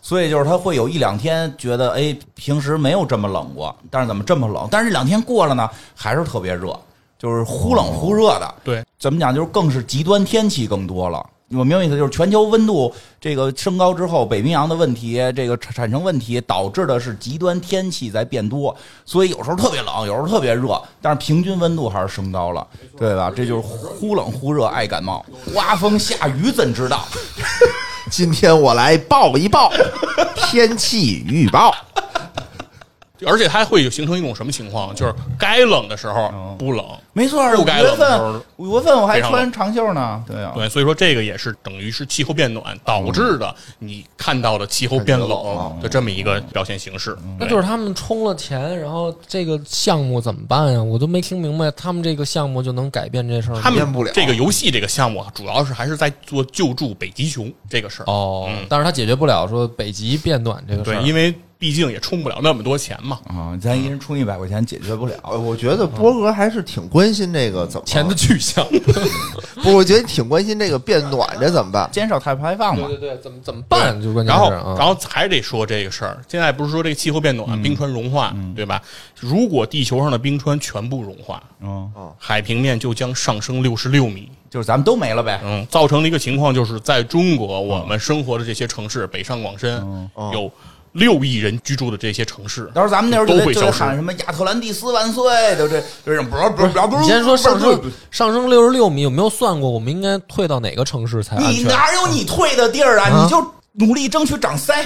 所以就是他会有一两天觉得，哎，平时没有这么冷过，但是怎么这么冷？但是这两天过了呢，还是特别热，就是忽冷忽热的。对，怎么讲？就是更是极端天气更多了。我明白意思，就是全球温度这个升高之后，北冰洋的问题，这个产产生问题，导致的是极端天气在变多，所以有时候特别冷，有时候特别热，但是平均温度还是升高了，对吧？这就是忽冷忽热，爱感冒，刮风下雨怎知道？今天我来报一报天气预报。而且它会有形成一种什么情况，就是该冷的时候嗯。不冷，没错，五不该月冷的时候份五月份我还穿长袖呢，对啊，对，所以说这个也是等于是气候变暖导致的你看到的气候变冷的这么一个表现形式。那就是他们充了钱，然后这个项目怎么办呀？我都没听明白，他们这个项目就能改变这事儿吗？他们变不了。这个游戏这个项目啊，主要是还是在做救助北极熊这个事儿。哦嗯，但是他解决不了说北极变暖这个事对，儿，因为毕竟也充不了那么多钱嘛。啊，咱一人充一百块钱解决不了。呃我觉得波哥还是挺关心这个怎么钱的去向。不，我觉得挺关心这个变暖这怎么办？减少碳排放嘛对，对对，怎么怎么办？就关键然后，然后还得说这个事儿。现在不是说这个气候变暖、冰川融化，对吧？如果地球上的冰川全部融化，嗯，海平面就将上升六十六米。就是咱们都没了呗。嗯，造成的一个情况就是，在中国我们生活的这些城市，北上广深有六亿人居住的这些城市，到时候咱们那时候都会消失喊什么亚特兰蒂斯万岁，就这这种不是不是不是不。你先说上升上升六十六米，有没有算过？我们应该退到哪个城市才安你？哪有你退的地儿啊？啊你就努力争取长腮，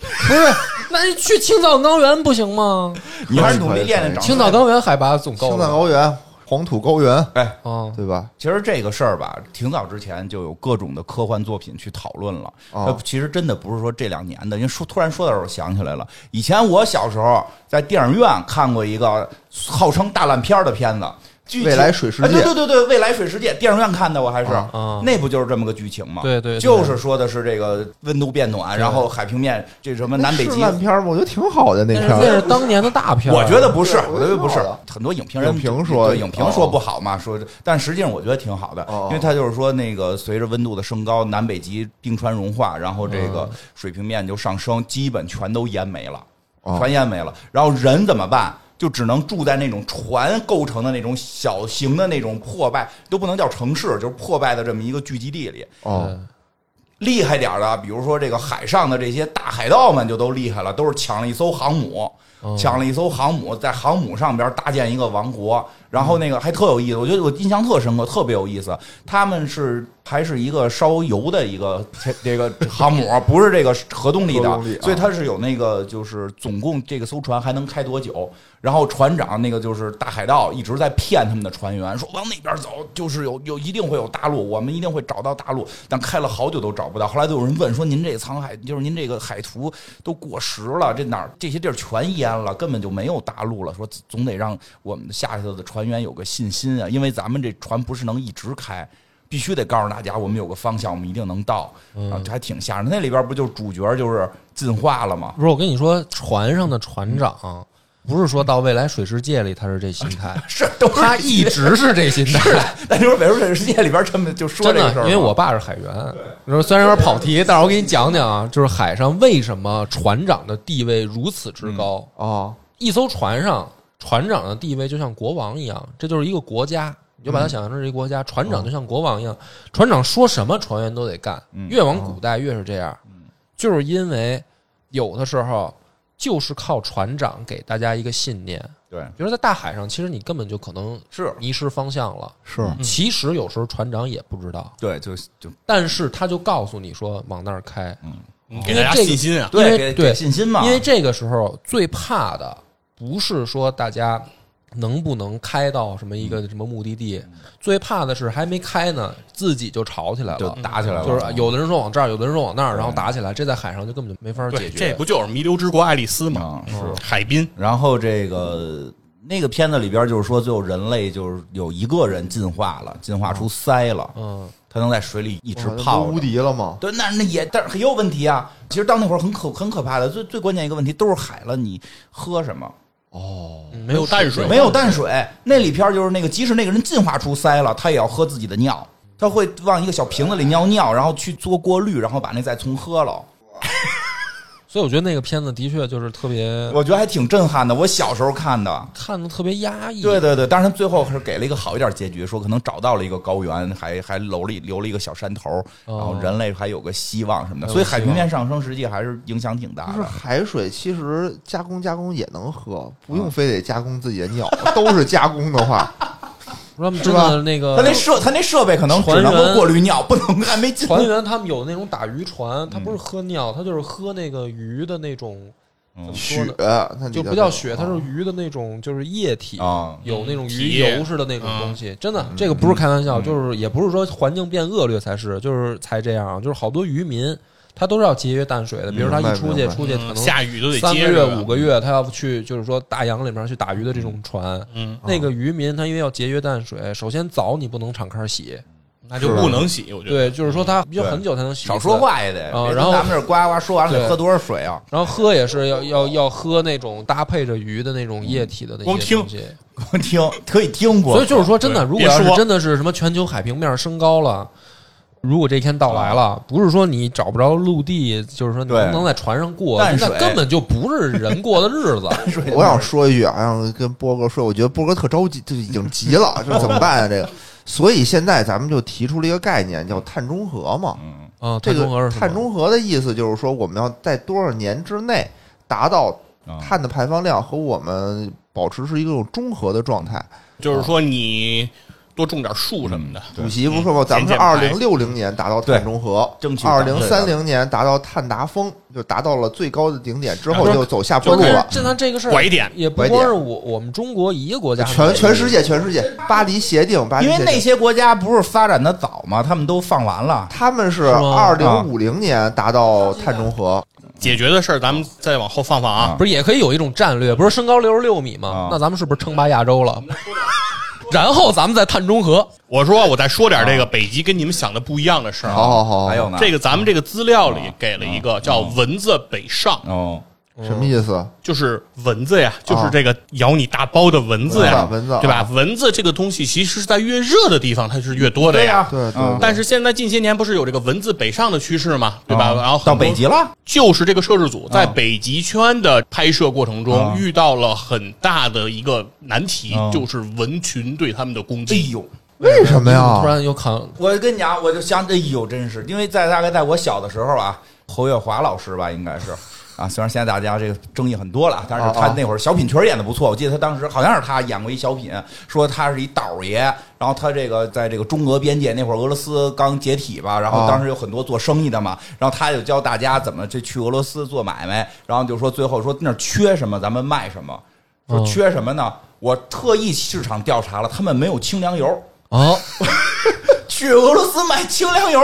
不是，那你去青藏高原不行吗？你还是努力练练长。青藏高原海拔总高青藏高原、黄土高原，哎，哦，对吧？其实这个事儿吧，挺早之前就有各种的科幻作品去讨论了。其实真的不是说这两年的，因为说突然说到这儿，我想起来了，以前我小时候在电影院看过一个号称大烂片儿的片子。剧情未来水世界哎对对对对，未来水世界，电影院看的我还是，啊那不就是这么个剧情吗？对对对就是说的是这个温度变暖，然后海平面这什么南北极烂片儿？我觉得挺好的那片那是。当年的大片儿，我觉得不是，我觉得不是。很多影评人影评说对影评说不好嘛，说，但实际上我觉得挺好的，哦因为他就是说那个随着温度的升高，南北极冰川融化，然后这个水平面就上升，基本全都淹没了，哦全淹没了。然后人怎么办？就只能住在那种船构成的那种小型的那种破败，都不能叫城市，就是破败的这么一个聚集地里。哦，厉害点的，比如说这个海上的这些大海盗们就都厉害了，都是抢了一艘航母，抢了一艘航母，在航母上边搭建一个王国，然后那个还特有意思，我觉得我印象特深刻，特别有意思。他们是还是一个烧油的一个 这个航母，不是这个核动力的力，啊所以它是有那个就是总共这个艘船还能开多久？然后船长那个就是大海盗一直在骗他们的船员，说往那边走，就是有有一定会有大陆，我们一定会找到大陆，但开了好久都找不到。后来就有人问说：“您这沧海，就是您这个海图都过时了，这哪儿这些地儿全淹了，根本就没有大陆了。说总得让我们的下头的船员有个信心啊，因为咱们这船不是能一直开。”必须得告诉大家，我们有个方向，我们一定能到啊，这还挺吓人。那里边不就是主角就是进化了吗？不是我跟你说，船上的船长不是说到未来水世界里他是这心态，是，他一直是这心态。但就是美术水世界里边这么就说的这个事儿，因为我爸是海员，你说虽然有点跑题，但是我给你讲讲啊，就是海上为什么船长的地位如此之高？哦，一艘船上，船长的地位就像国王一样，这就是一个国家，你就把它想象成是一个国家，船长就像国王一样，船长说什么船员都得干。越往古代越是这样，就是因为有的时候就是靠船长给大家一个信念。对。比如说在大海上，其实你根本就可能是。迷失方向了。是。其实有时候船长也不知道，对，就就但是他就告诉你说往那儿开，嗯。给大家信心啊。对给因为对给信心嘛，因为这个时候最怕的不是说大家能不能开到什么一个什么目的地，最怕的是还没开呢，自己就吵起来就了。打起来了，就是有的人说往这儿，有的人说往那儿，然后打起来，这在海上就根本就没法解对，决。这不就是弥留之国爱丽丝吗？啊是。海滨然后这个那个片子里边就是说，最后人类就是有一个人进化了，进化出鳃了，嗯，他能在水里一直泡无。敌了吗？对，那那也，但是也有问题啊。其实到那会儿很可很可怕的，最最关键一个问题，都是海了，你喝什么？嗯没有淡水没有淡水。那里边就是那个，即使那个人进化出鳃了，他也要喝自己的尿，他会往一个小瓶子里尿尿，然后去做过滤，然后把那再重喝了。所以我觉得那个片子的确就是特别我觉得还挺震撼的。我小时候看的，看的特别压抑。对对对，但是他最后是给了一个好一点结局，说可能找到了一个高原，还还留了留了一个小山头，然后人类还有个希望什么的。所以海平面上升实际还是影响挺大的。海水，其实加工加工也能喝，不用非得加工自己的尿，都是加工的话，说他们真的那个他那设他那设备可能只能够船员过滤尿，不能还没进。船员他们有那种打渔船，他不是喝尿，他就是喝那个鱼的那种血，就不叫血，它是鱼的那种，就是液体啊有那种鱼油似的那种东西。真嗯的，这个不是开玩笑，就是也不是说环境变恶劣才是，就是才这样。就是好多渔民，他都是要节约淡水的。比如他一出去，出去可能下雨都得三个月、五个月，他要去就是说大洋里面去打鱼的这种船，嗯，那个渔民他因为要节约淡水，首先澡你不能敞开洗，那就不能洗，我觉得。对，就是说他要对很久才能洗。少说话也得。啊然后咱们这呱呱说完了得喝多少水啊？然后喝也是要要要喝那种搭配着鱼的那种液体的那光听些东西。听可以听不？所以就是说，真的，如果要是真的是什么全球海平面升高了，如果这一天到来了，不是说你找不着陆地，就是说你能不能在船上过，那根本就不是人过的日子。我想说一句啊，让跟波哥说，我觉得波哥特着急，就已经急了，这怎么办啊？这个，所以现在咱们就提出了一个概念，叫碳中和嘛。啊，这个碳中和的意思就是说，我们要在多少年之内达到啊碳的排放量和我们保持是一种中和的状态。就是说你多种点树什么的。主席不是说吗？咱们是二零六零年达到碳中和争，取二零三零年达到碳达峰，就达到了最高的顶点之后就走下坡路了。这咱这个事儿拐点也不光是我我们中国一个国家，全全世界，全世界，巴黎协定，巴黎因为那些国家不是发展的早吗？他们都放完了。他们是二零五零年达到碳中和，解决的事儿，咱们再往后放放啊。不是也可以有一种战略，不是身高六十六米吗啊？那咱们是不是称霸亚洲了？然后咱们再碳中和，我说我再说点这个北极跟你们想的不一样的事儿啊。好好好，还有呢？这个咱们这个资料里给了一个叫“蚊子北上哦，什么意思？”，就是蚊子呀，就是这个咬你大包的蚊子呀，蚊子蚊子对吧啊？蚊子这个东西其实是在越热的地方它是越多的呀。对对嗯但是现在近些年不是有这个蚊子北上的趋势嘛，对吧？啊然后到北极了。就是这个摄制组在北极圈的拍摄过程中啊遇到了很大的一个难题啊，就是蚊群对他们的攻击哎击。呦，为什么呀？突然又看我跟你讲，我就想，哎呦，真是，因为在大概在我小的时候啊，侯月华老师吧，应该是啊，虽然现在大家这个争议很多了，但是他啊啊那会儿小品确实演的不错，我记得他当时好像是他演过一小品，说他是一倒爷，然后他这个在这个中俄边界那会儿，俄罗斯刚解体吧，然后啊当时有很多做生意的嘛，然后他就教大家怎么这去俄罗斯做买卖，然后就说最后说那儿缺什么咱们卖什么，说嗯缺什么呢？我特意市场调查了，他们没有清凉油。哦，去俄罗斯买清凉油，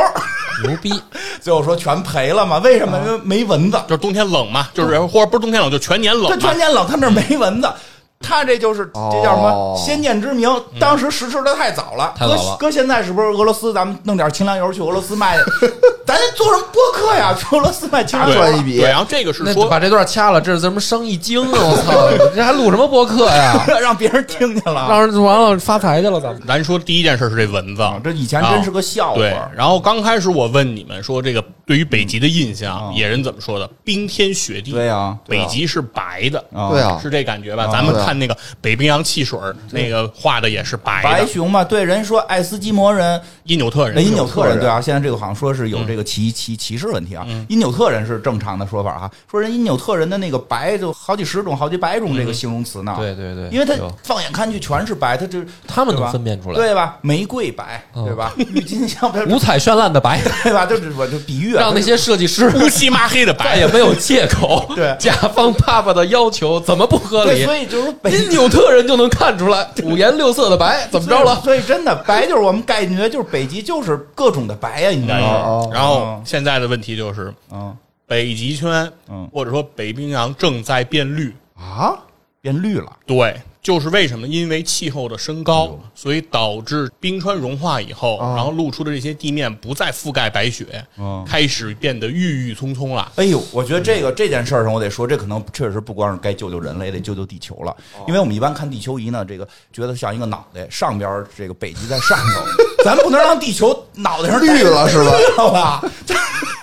牛逼！最后说全赔了嘛？为什么？因为没蚊子，就是冬天冷嘛，就是或者不是冬天冷，就全年冷嘛它全。年冷，他那儿没蚊子。他这就是这叫什么哦先见之明？当时实施的太早了，搁搁现在是不是俄罗斯？咱们弄点清凉油去俄罗斯卖，咱做什么播客呀？去俄罗斯卖清凉赚一笔对，然后这个是说把这段掐了，这是什么生意经啊！我操，这还录什么播客呀？让别人听见了。让人完了发财去了，咱们。咱说第一件事是这蚊子啊，，这以前真是个笑对话。。然后刚开始我问你们说这个对于北极的印象，嗯野人怎么说的？冰天雪地，对呀北极是白的，啊对啊，是这感觉吧？啊咱们对啊看那个北冰洋汽水儿那个画的也是白的，白熊嘛，对人说爱斯基摩人因纽特人，那因纽特人人对啊，现在这个好像说是有这个歧歧歧视问题啊。因纽特人是正常的说法哈，说人因纽特人的那个白就好几十种、好几百种这个形容词呢。对对对，因为他放眼看去全是白，他就他们能分辨出来，对吧？玫瑰白，嗯对吧？郁金香白，五彩绚烂的白，对吧？就是我就比喻啊，让那些设计师乌漆麻黑的白也，没有借口。对甲方爸爸的要求怎么不合对，理？所以就是因纽特人就能看出来，五颜六色的白怎么着了？所以真的白就是我们感觉就是北极就是各种的白呀，应该是。哦。然后现在的问题就是嗯。北极圈，嗯。或者说北冰洋正在变绿。啊，变绿了，对，就是为什么？因为气候的升高，所以导致冰川融化以后，哦然后露出的这些地面不再覆盖白雪，嗯开始变得郁郁葱葱了。哎呦，我觉得这个这件事儿上，我得说，这可能确实不光是该救救人类，得救救地球了。因为我们一般看地球仪呢，这个觉得像一个脑袋，上边儿这个北极在上头，咱不能让地球脑袋上绿了是吧？绿了吧？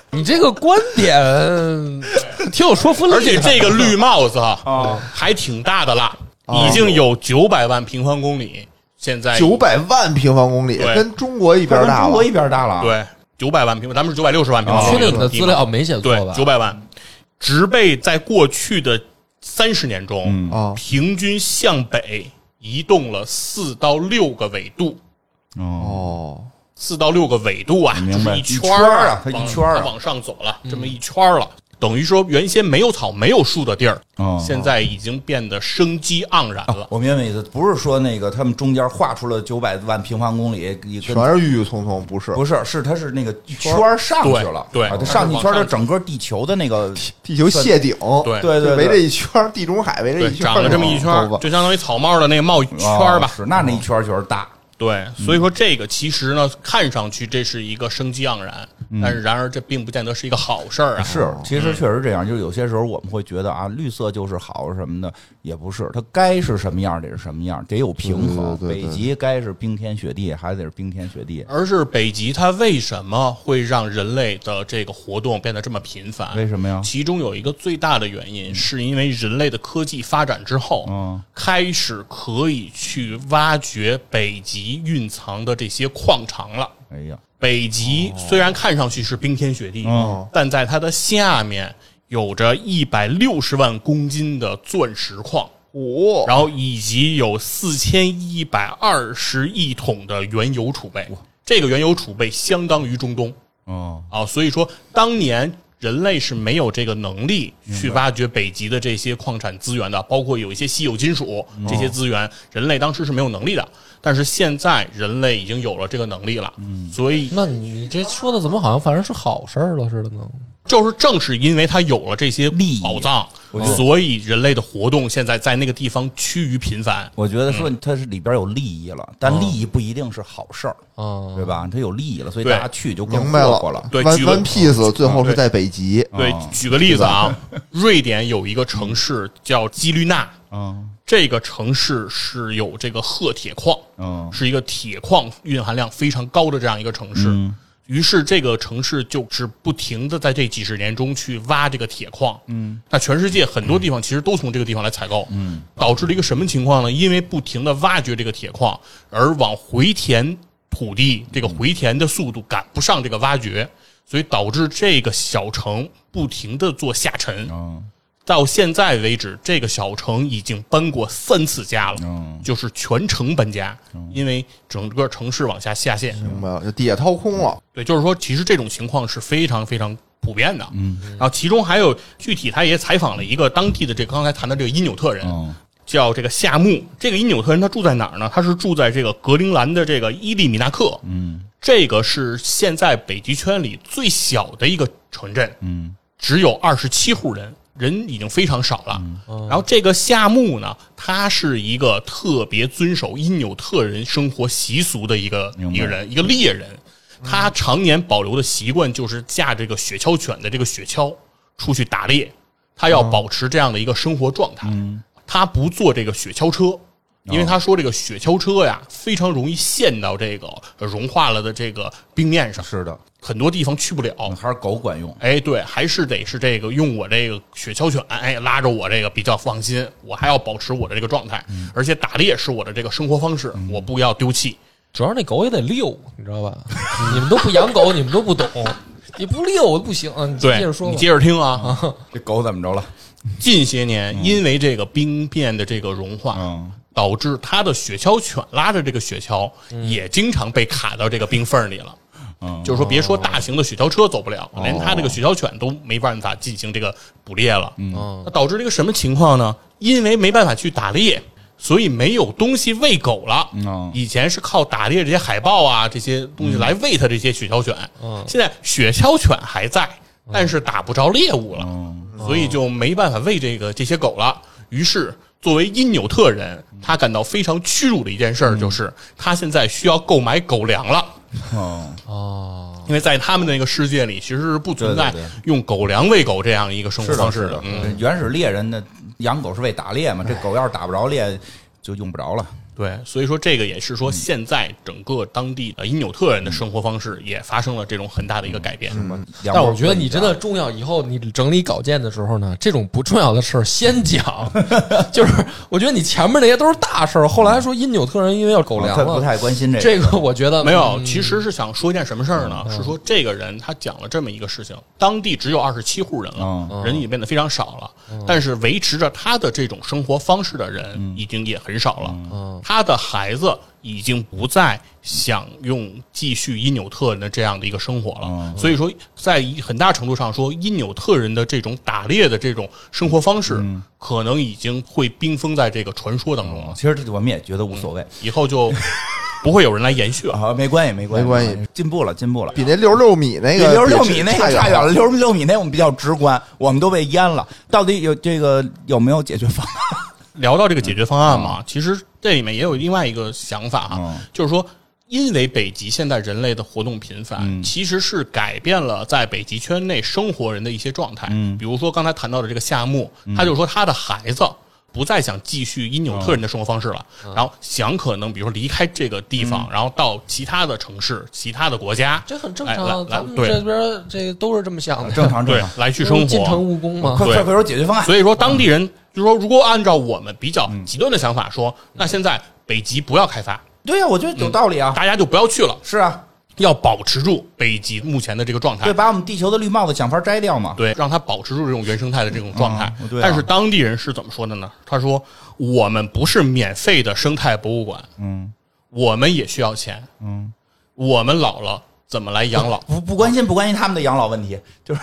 你这个观点 挺有说服力，而且这个绿帽子，啊还挺大的啦，哦已经有九百万平方公里。现在九百万平方公里，跟中国一边大了跟中国。一边大了。，对九百万平，咱们是九百六十万平方公里。确定你的资料没写错对吧？九百万，植被在过去的三十年中，平均向北移动了四到六个纬度。哦，哦，四到六个纬度啊，就明白是一圈儿儿啊它一圈儿啊往上走了，这么一圈儿了。等于说原先没有草没有树的地儿，哦现在已经变得生机盎然了。我明白意思，不是说那个他们中间画出了九百万平方公里，一全是郁郁葱葱，不是。不是是它是那个圈上去了，对对。啊它上去一圈儿，它整个地球的那个地球谢顶，对。对对就围这一圈，地中海围这，一圈儿，长了这么一圈就相当于草帽的那个帽圈吧。哦。是那那一圈儿确实大，对，所以说这个其实呢，看上去这是一个生机盎然，但是然而这并不见得是一个好事儿啊。是，其实确实这样，就是有些时候我们会觉得啊，绿色就是好什么的，也不是，它该是什么样得是什么样，得有平衡。对对对对北极该是冰天雪地，还得是冰天雪地。而是北极它为什么会让人类的这个活动变得这么频繁？为什么呀？其中有一个最大的原因，是因为人类的科技发展之后，嗯开始可以去挖掘北极蕴藏的这些矿场了。哎呀，北极虽然看上去是冰天雪地，嗯但在它的下面有着一百六十万公斤的钻石矿，哦，然后以及有四千一百二十亿桶的原油储备。这个原油储备相当于中东。哦，啊，所以说当年人类是没有这个能力去挖掘北极的这些矿产资源的，包括有一些稀有金属这些资源，人类当时是没有能力的。但是现在人类已经有了这个能力了，所以那你这说的怎么好像反正是好事儿了似的呢？就是正是因为它有了这些利益宝藏，所以人类的活动现在在那个地方趋于频繁。我觉得说它是里边有利益了，但利益不一定是好事儿，啊，对吧？它有利益了，所以大家去就更明白了。对 One 举个 One Piece 最后是在北极，对哦，举个例子啊，瑞典有一个城市叫基律纳，嗯这个城市是有这个褐铁矿，嗯是一个铁矿蕴含量非常高的这样一个城市。嗯于是这个城市就是不停的在这几十年中去挖这个铁矿。嗯，那全世界很多地方其实都从这个地方来采购。嗯，导致了一个什么情况呢？因为不停的挖掘这个铁矿，而往回填土地，这个回填的速度赶不上这个挖掘，所以导致这个小城不停的做下沉。嗯到现在为止，这个小城已经搬过三次家了，嗯就是全城搬家，因为整个城市往下下陷。明白了，就地下掏空了，对，就是说，其实这种情况是非常非常普遍的。嗯，然后其中还有具体，他也采访了一个当地的这个刚才谈的这个因纽特人，嗯叫这个夏木。这个因纽特人他住在哪儿呢？他是住在这个格陵兰的这个伊利米纳克。嗯这个是现在北极圈里最小的一个城镇，嗯只有二十七户人，人已经非常少了。然后这个夏木呢，他是一个特别遵守因纽特人生活习俗的一个一个人，一个猎人。他常年保留的习惯就是驾这个雪橇犬的这个雪橇出去打猎，他要保持这样的一个生活状态。他不坐这个雪橇车。因为他说这个雪橇车呀，非常容易陷到这个呃融化了的这个冰面上，是的，很多地方去不了。还是狗管用。哎，对，还是得是这个用我这个雪橇犬，哎，拉着我这个比较放心。我还要保持我的这个状态，而且打猎是我的这个生活方式，我不要丢弃。主要那狗也得遛，你知道吧？你们都不养狗，你们都不懂，你不遛不行。你接对着，说你接着听啊。这狗怎么着了？近些年，因为这个冰变的这个融化，嗯导致他的雪橇犬拉着这个雪橇，也经常被卡到这个冰缝里了。嗯就是说，别说大型的雪橇车走不了，连他这个雪橇犬都没办法进行这个捕猎了。嗯那导致这个什么情况呢？因为没办法去打猎，所以没有东西喂狗了。嗯以前是靠打猎这些海豹啊这些东西来喂它这些雪橇犬。现在雪橇犬还在，但是打不着猎物了，所以就没办法喂这个这些狗了。于是，作为因纽特人，他感到非常屈辱的一件事儿就是，他现在需要购买狗粮了。哦哦，因为在他们的那个世界里，其实是不存在用狗粮喂狗这样一个生活，方式的。嗯，原始猎人的养狗是为打猎嘛，这狗要是打不着猎，就用不着了。对，所以说这个也是说，现在整个当地的因纽特人的生活方式也发生了这种很大的一个改变。但但我觉得你真的重要，以后你整理稿件的时候呢，这种不重要的事儿先讲。就是我觉得你前面那些都是大事儿，后来说因纽特人因为要狗粮他不，太关心这个。这个我觉得没有，嗯。其实是想说一件什么事儿呢？是说这个人他讲了这么一个事情，当地只有二十七户人了，嗯。人已经变得非常少了，但是维持着他的这种生活方式的人已经也很少了。他的孩子已经不再享用继续因纽特人的这样的一个生活了。所以说，在很大程度上说，因纽特人的这种打猎的这种生活方式，可能已经会冰封在这个传说当中了。其实我们也觉得无所谓以后就不会有人来延续了。啊，没关系，没关系，没关系，进步了，进步了。比那六十六米那比个六十六米那个差差远了，六十六米那我们比较直观，我们都被淹了。到底有这个有没有解决方案？聊到这个解决方案嘛，其实这里面也有另外一个想法哈，嗯就是说，因为北极现在人类的活动频繁，嗯其实是改变了在北极圈内生活人的一些状态。嗯比如说刚才谈到的这个夏目，他就说他的孩子。不再想继续因纽特人的生活方式了，嗯然后想可能比如说离开这个地方，然后到其他的城市、其他的国家，这很正常，来对咱们这边这个都是这么想的，正常正对常。来去生活进城。务工嘛。快快快说解决方案！所以说，当地人就说，如果按照我们比较极端的想法说，那现在北极不要开发，对呀，我觉得有道理啊。大家就不要去了。是啊，要保持住北极目前的这个状态对，，把我们地球的绿帽子想法摘掉嘛。对，让它保持住这种原生态的这种状态嗯。对啊但是当地人是怎么说的呢？他说：“我们不是免费的生态博物馆，嗯我们也需要钱。嗯，我们老了怎么来养老？不不关心不关心他们的养老问题，就是。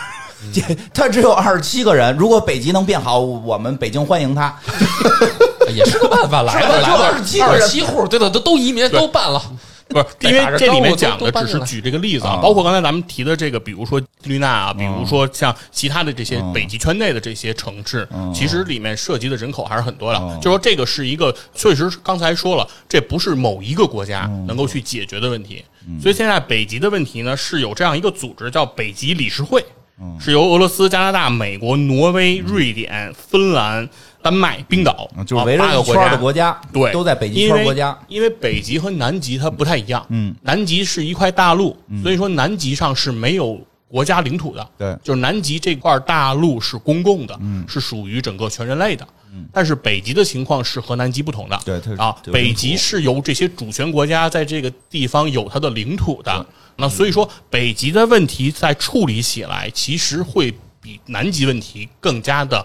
这他只有二十七个人，如果北极能变好，我们北京欢迎他。也是个办法，来吧来吧，27个人二十七户，对的，都都移民都办了，不是，因为这里面讲的只是举举这个例子啊啊，包括刚才咱们提的这个，比如说绿纳啊，比嗯。如说像其他的这些北极圈内的这些城市，嗯。其实里面涉及的人口还是很多的。嗯。就说这个是一个，确实刚才说了，这不是某一个国家嗯。能够去解决的问题。所以现在北极的问题呢，是有这样一个组织叫北极理事会，嗯。是由俄罗斯、加拿大、美国、挪威、瑞典、芬兰、丹麦、冰岛，嗯就是围着一啊八个国家圈的国家，对，都在北极因为圈国家。因为北极和南极它不太一样，嗯，南极是一块大陆，所以说南极上是没有国家领土的，对就是南极这块大陆是公共的，嗯是属于整个全人类的。但是北极的情况是和南极不同的，对啊，北极是由这些主权国家在这个地方有它的领土的。那所以说，北极的问题在处理起来，其实会比南极问题更加的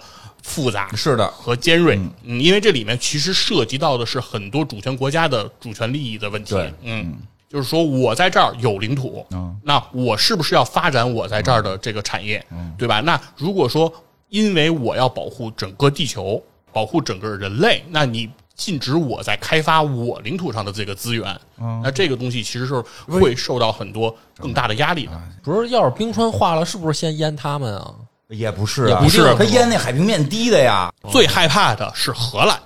复杂。是的，和尖锐，嗯，因为这里面其实涉及到的是很多主权国家的主权利益的问题。对，嗯，就是说我在这儿有领土，嗯。那我是不是要发展我在这儿的这个产业，对吧？那如果说因为我要保护整个地球，保护整个人类，那你禁止我在开发我领土上的这个资源，嗯。那这个东西其实是会受到很多更大的压力的。不是，要是冰川化了，是不是先淹他们啊？也不是啊，也不是他淹那海平面低的呀。最害怕的是荷兰。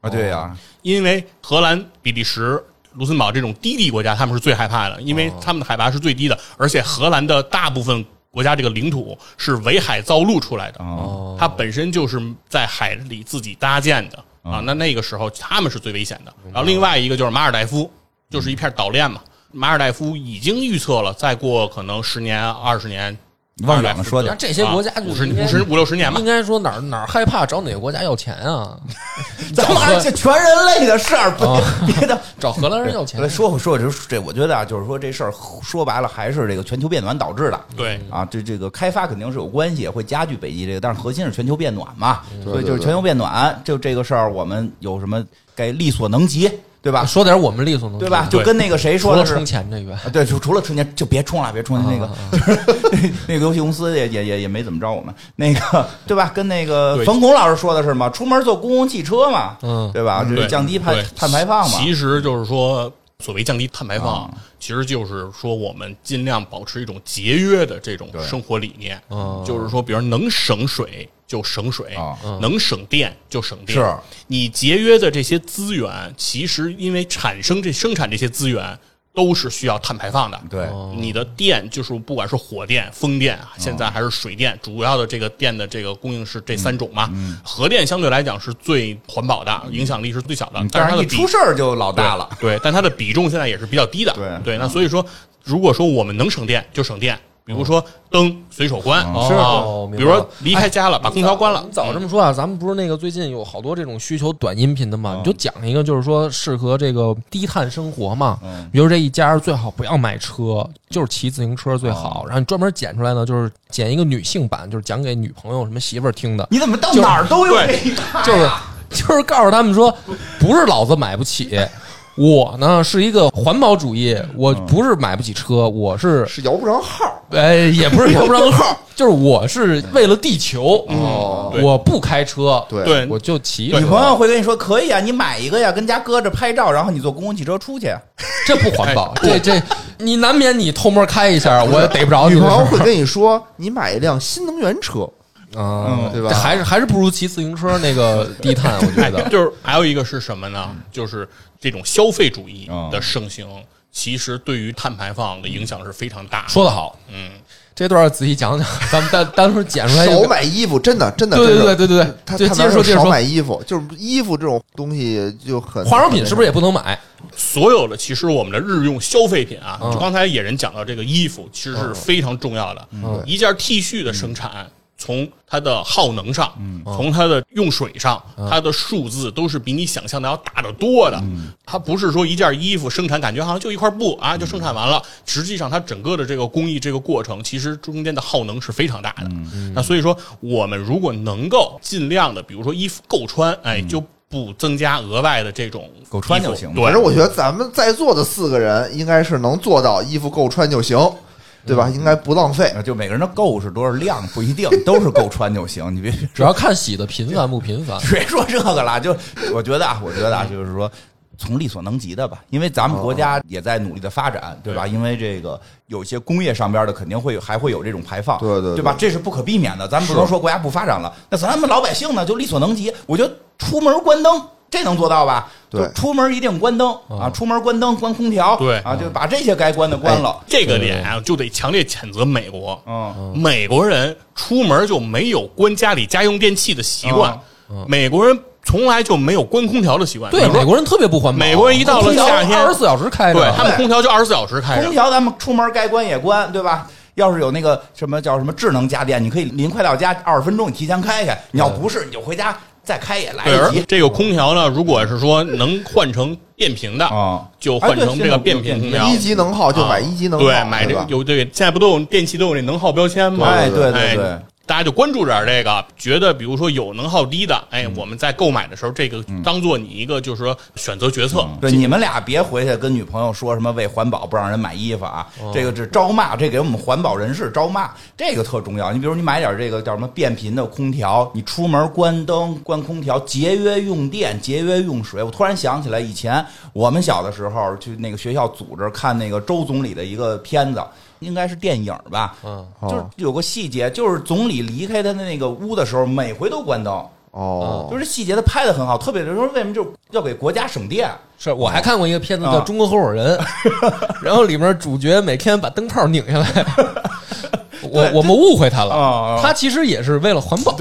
啊，对呀，因为荷兰、比利时、卢森堡这种低地国家，他们是最害怕的，因为他们的海拔是最低的，而且荷兰的大部分国家这个领土是围海造陆出来的，哦，它本身就是在海里自己搭建的啊。那那个时候他们是最危险的。然后另外一个就是马尔代夫，就是一片岛链嘛。马尔代夫已经预测了，再过可能十年、二十年，你往远了说点那，这些国家就五十五十五六十年吧应。该说哪儿哪儿害怕找哪个国家要钱啊？咱们还这全人类的事儿，哦别 别的。找荷兰人要钱来。说说这这，我觉得啊，就是说这事儿说白了还是这个全球变暖导致的。对，啊，这这个开发肯定是有关系，会加剧北极这个，但是核心是全球变暖嘛，所以就是全球变暖，就这个事儿，我们有什么该力所能及，对吧？说点我们利索能及对吧？就跟那个谁说的是充钱这个，啊，对，就除了春节就别充了，别充那个，就是那个游戏公司也也也也没怎么着我们，那个对吧？跟那个冯巩老师说的是嘛，出门坐公共汽车嘛，嗯对吧？就是降低碳碳排放嘛。其实就是说，所谓降低碳排放啊，其实就是说我们尽量保持一种节约的这种生活理念。嗯就是说，比如能省水就省水啊，能省电就省电。是你节约的这些资源，其实因为产生这生产这些资源。都是需要碳排放的，对你的电就是不管是火电、风电，现在还是水电，主要的这个电的这个供应是这三种嘛。核电相对来讲是最环保的，影响力是最小的，但但是它的比出事儿就老大了。对，对，但它的比重现在也是比较低的。对那所以说，如果说我们能省电就省电，比如说灯随手关，嗯是比如说离开家了，把空调关了你。早这么说啊，咱们不是那个最近有好多这种需求短音频的嘛？你就讲一个，就是说适合这个低碳生活嘛。嗯比如这一家最好不要买车，就是骑自行车最好。然后你专门剪出来呢，就是剪一个女性版，就是讲给女朋友什么媳妇儿听的。你怎么到哪儿都有对这一套？就是就是告诉他们说，不是老子买不起，我呢是一个环保主义，我不是买不起车，我是是摇不上号。哎，也不是摇不上号，就是我是为了地球，哦对。我不开车，对。对。我就骑女，朋友会跟你说可以啊，你买一个呀，跟家搁着拍照，然后你坐公共汽车出去。这不环保，这这你难免你偷摸开一下，我也逮不着你女朋友会跟你说，你买一辆新能源车，啊，对吧还是还是不如骑自行车那个低碳，我觉得。就是还有一个是什么呢？就是这种消费主义嗯的盛行，其实对于碳排放的影响是非常大。说得好，嗯，这段仔细讲讲，咱们单单时剪出来一少。买衣服，真的真的，对对对对对对，接着说，他哪有少接着说，买衣服，就是衣服这种东西就很化妆品是不是也不能买？所有的其实我们的日用消费品啊，嗯就刚才野人讲到这个衣服，其实是非常重要的。嗯一件 T 恤的生产，从它的耗能上，嗯。从它的用水上，它的数字都是比你想象的要大得多的。嗯。它不是说一件衣服生产感觉好像就一块布啊就生产完了，实际上它整个的这个工艺这个过程，其实中间的耗能是非常大的。嗯。那所以说，我们如果能够尽量的，比如说衣服够穿，哎，嗯。就不增加额外的这种够穿就行，反正我觉得咱们在座的四个人应该是能做到衣服够穿就行，对吧？应该不浪费。就每个人的够是多少量不一定，都是够穿就行。你别主要看洗的频繁不频繁。别说这个了，就我觉得啊，我觉得啊，就是说。从力所能及的吧，因为咱们国家也在努力的发展，对吧？因为这个有些工业上边的肯定会有，还会有这种排放，对对对对吧？这是不可避免的，咱们不能说国家不发展了，那咱们老百姓呢就力所能及。我觉得出门关灯，这能做到吧？对出门一定关灯啊，出门关灯，关空调，对啊，就把这些该关的关了。这个点啊，就得强烈谴责美国。嗯，美国人出门就没有关家里家用电器的习惯，嗯美国人从来就没有关空调的习惯。对，美国人特别不环保。美国人一到了夏天二十四小时开着，对他们空调就二十四小时开着。空调咱们出门该关也关，对吧？要是有那个什么叫什么智能家电，你可以临快到家二十分钟你提前开开。你要不是，你就回家再开也来对，而得及。这个空调呢，如果是说能换成变频的，啊就换成这个变频空调。一级能耗就买一级能耗，对，买这？个有这个，现在不都有电器都有那能耗标签吗？哎，对对哎对，大家就关注点这个，觉得比如说有能耗低的，哎，我们在购买的时候，这个当做你一个就是说选择决策。对，你们俩别回去跟女朋友说什么为环保不让人买衣服啊，这个是招骂，这给我们环保人士招骂，这个特重要。你比如你买点这个叫什么变频的空调，你出门关灯、关空调，节约用电、节约用水。我突然想起来，以前我们小的时候去那个学校组织看那个周总理的一个片子。应该是电影吧，嗯，就是有个细节，就是总理离开他的那个屋的时候，每回都关灯，哦，就是细节他拍的很好，特别就是说为什么就要给国家省电，是我还看过一个片子叫啊《中国合伙人》，然后里面主角每天把灯泡拧下来。我我们误会他啊了啊，他其实也是为了环保。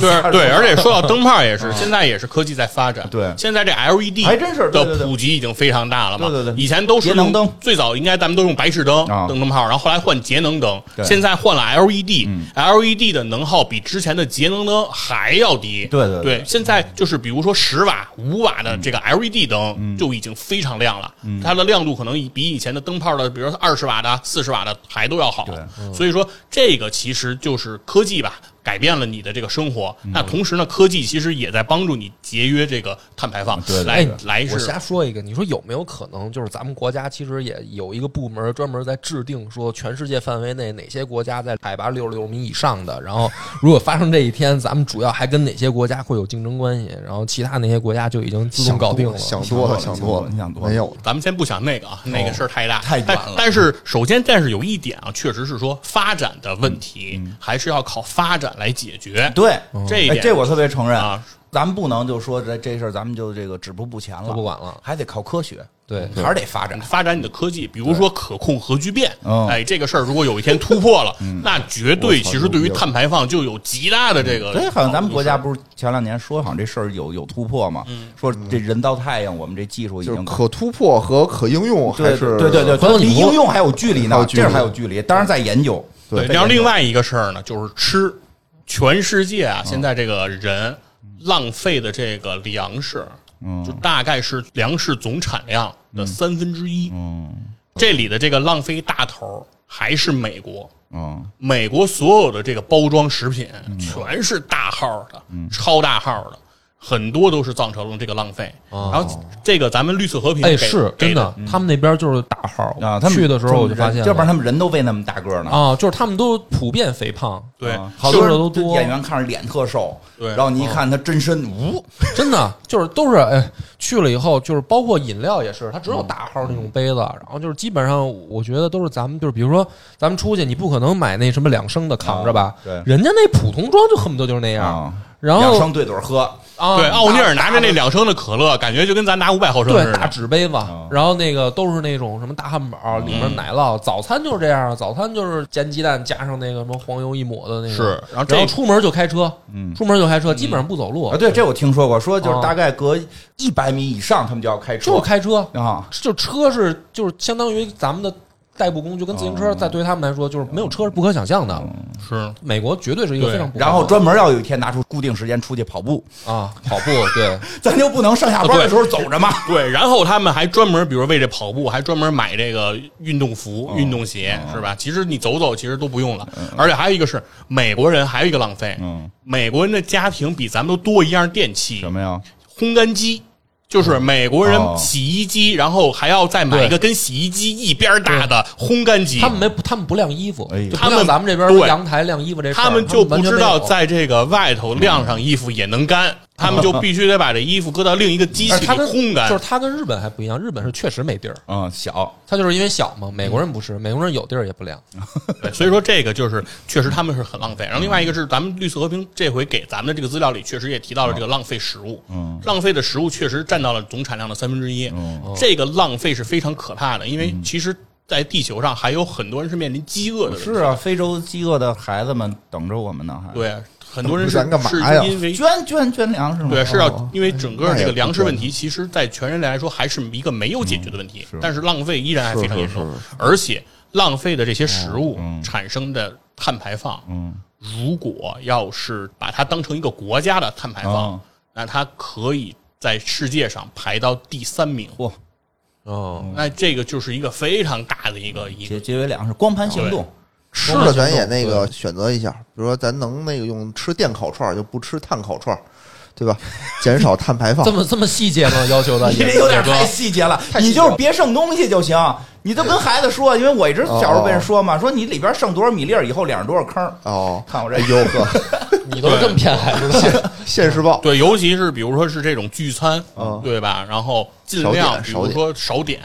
对对，而且说到灯泡也是，现在也是科技在发展。对现在这 LED 还真是对对对的普及已经非常大了嘛。对对对以前都是节能灯最早应该咱们都用白炽灯啊灯灯泡，然后后来换节能灯，现在换了 LED。嗯 LED 的能耗比之前的节能灯还要低。对对对对，现在就是比如说十瓦、五瓦的这个 LED 灯就已经非常亮了，它的亮度可能比以前的灯泡的，比如说二十瓦的、四十瓦的还都要好。所以说这个其实就是科技吧。改变了你的这个生活，嗯。那同时呢，科技其实也在帮助你节约这个碳排放。对对来来是瞎说一个，你说有没有可能，就是咱们国家其实也有一个部门专门在制定说，全世界范围内哪些国家在海拔六十六米以上的，然后 如果发生这一天，咱们主要还跟哪些国家会有竞争关系，然后其他那些国家就已经自动想搞定了。想多了，想多了，你想多了没有，咱们先不想那个啊，那个事儿太大、但太远了。但是首先，但是有一点啊，确实是说发展的问题、嗯。还是要靠发展来解决。对，哎，这一点这我特别承认啊。咱们不能就说这这事儿，咱们就这个止步不前了，不管了还得靠科学，对还是得发展。发展你的科技，比如说可控核聚变，嗯哎，这个事儿如果有一天突破了，那绝对其实对于碳排放就有极大的这个。对，好像咱们国家不是前两年说好像这事儿有有突破嘛？说这人造太阳，我们这技术已经就是可突破和可应用还是对对对，离应用还有距离呢，这还有距离，当然在研究。对，然后另外一个事儿呢，就是吃，全世界啊，现在这个人浪费的这个粮食，就大概是粮食总产量的三分之一。嗯。这里的这个浪费大头还是美国。嗯。美国所有的这个包装食品全是大号的、超大号的，很多都是造成了这个浪费。哦。然后这个咱们绿色和平哎，是真的，他们那边就是大号啊，他们去的时候我就发现，要不然他们人都喂那么大个呢。啊，就是他们都普遍肥胖，对啊好多人吃的都多。演员看着脸特瘦，对。然后你一看他真身，呜，真的就是都是哎，去了以后就是包括饮料也是，它只有大号那种杯子，然后就是基本上我觉得都是咱们就是比如说咱们出去，你不可能买那什么两升的扛着吧，对。人家那普通装就恨不得就是那样，啊，然后两升对嘴喝，啊，对奥尼尔拿着那两升的可乐，感觉就跟咱拿五百毫升对大似的。纸杯子啊，然后那个都是那种什么大汉堡，里面奶酪，早餐就是这样，早餐就是煎鸡蛋加上那个什么黄油一抹的那个，是然后这然后出门就开车，嗯出门就开车，基本上不走路啊，，对，这我听说过，说就是啊大概隔一百米以上，他们就要开车，就是开车，啊，就车是就是相当于咱们的代步工具，跟自行车在对他们来说就是没有车是不可想象的。是美国绝对是一个非常不然后专门要有一天拿出固定时间出去跑步，啊跑步对 咱就不能上下班的时候走着嘛？对，然后他们还专门，比如为这跑步，还专门买这个运动服、运动鞋，是吧？其实你走走，其实都不用了。而且还有一个是美国人，还有一个浪费，嗯，美国人的家庭比咱们都多一样电器，什么呀？烘干机。就是美国人哦。洗衣机，然后还要再买一个跟洗衣机一边大的烘干机。他们没他们不晾衣服，他们咱们这边阳台晾衣服这事儿他们就不知道在这个外头晾上衣服也能干，他们就必须得把这衣服搁到另一个机器里烘干。就是它跟日本还不一样，日本是确实没地儿，嗯，小，它就是因为小嘛。美国人不是，美国人有地儿也不凉。对，所以说这个就是确实他们是很浪费。然后另外一个是咱们绿色和平这回给咱们的这个资料里确实也提到了这个浪费食物，嗯，浪费的食物确实占到了总产量的三分之一，嗯这个浪费是非常可怕的，因为其实。在地球上还有很多人是面临饥饿的，是啊，非洲饥饿的孩子们等着我们呢，还对，很多人是咱干嘛是呀？因为捐捐捐粮食吗？对，是哦。要因为整个这个粮食问题，其实，在全人类来说还是一个没有解决的问题，是。但是浪费依然还非常严重而且浪费的这些食物嗯。产生的碳排放，嗯，如果要是把它当成一个国家的碳排放嗯，那它可以在世界上排到第三名。嚯，哦，那这个就是一个非常大的一个一节个，节约粮食，光盘行动，吃的咱也那个选择一下，比如说咱能那个用吃电烤串儿，就不吃碳烤串儿，对吧？减少碳排放这。么这么细节吗？要求的你这有点太细节了，你就是别剩东西就行。你都跟孩子说，因为我一直小时候被人说嘛，说你里边剩多少米粒儿，以后脸上多少坑儿。哦，看我这哎呦呵，你都是这么骗孩子的？现世报对，尤其是比如说是这种聚餐，嗯对吧？然后尽量比如说少点，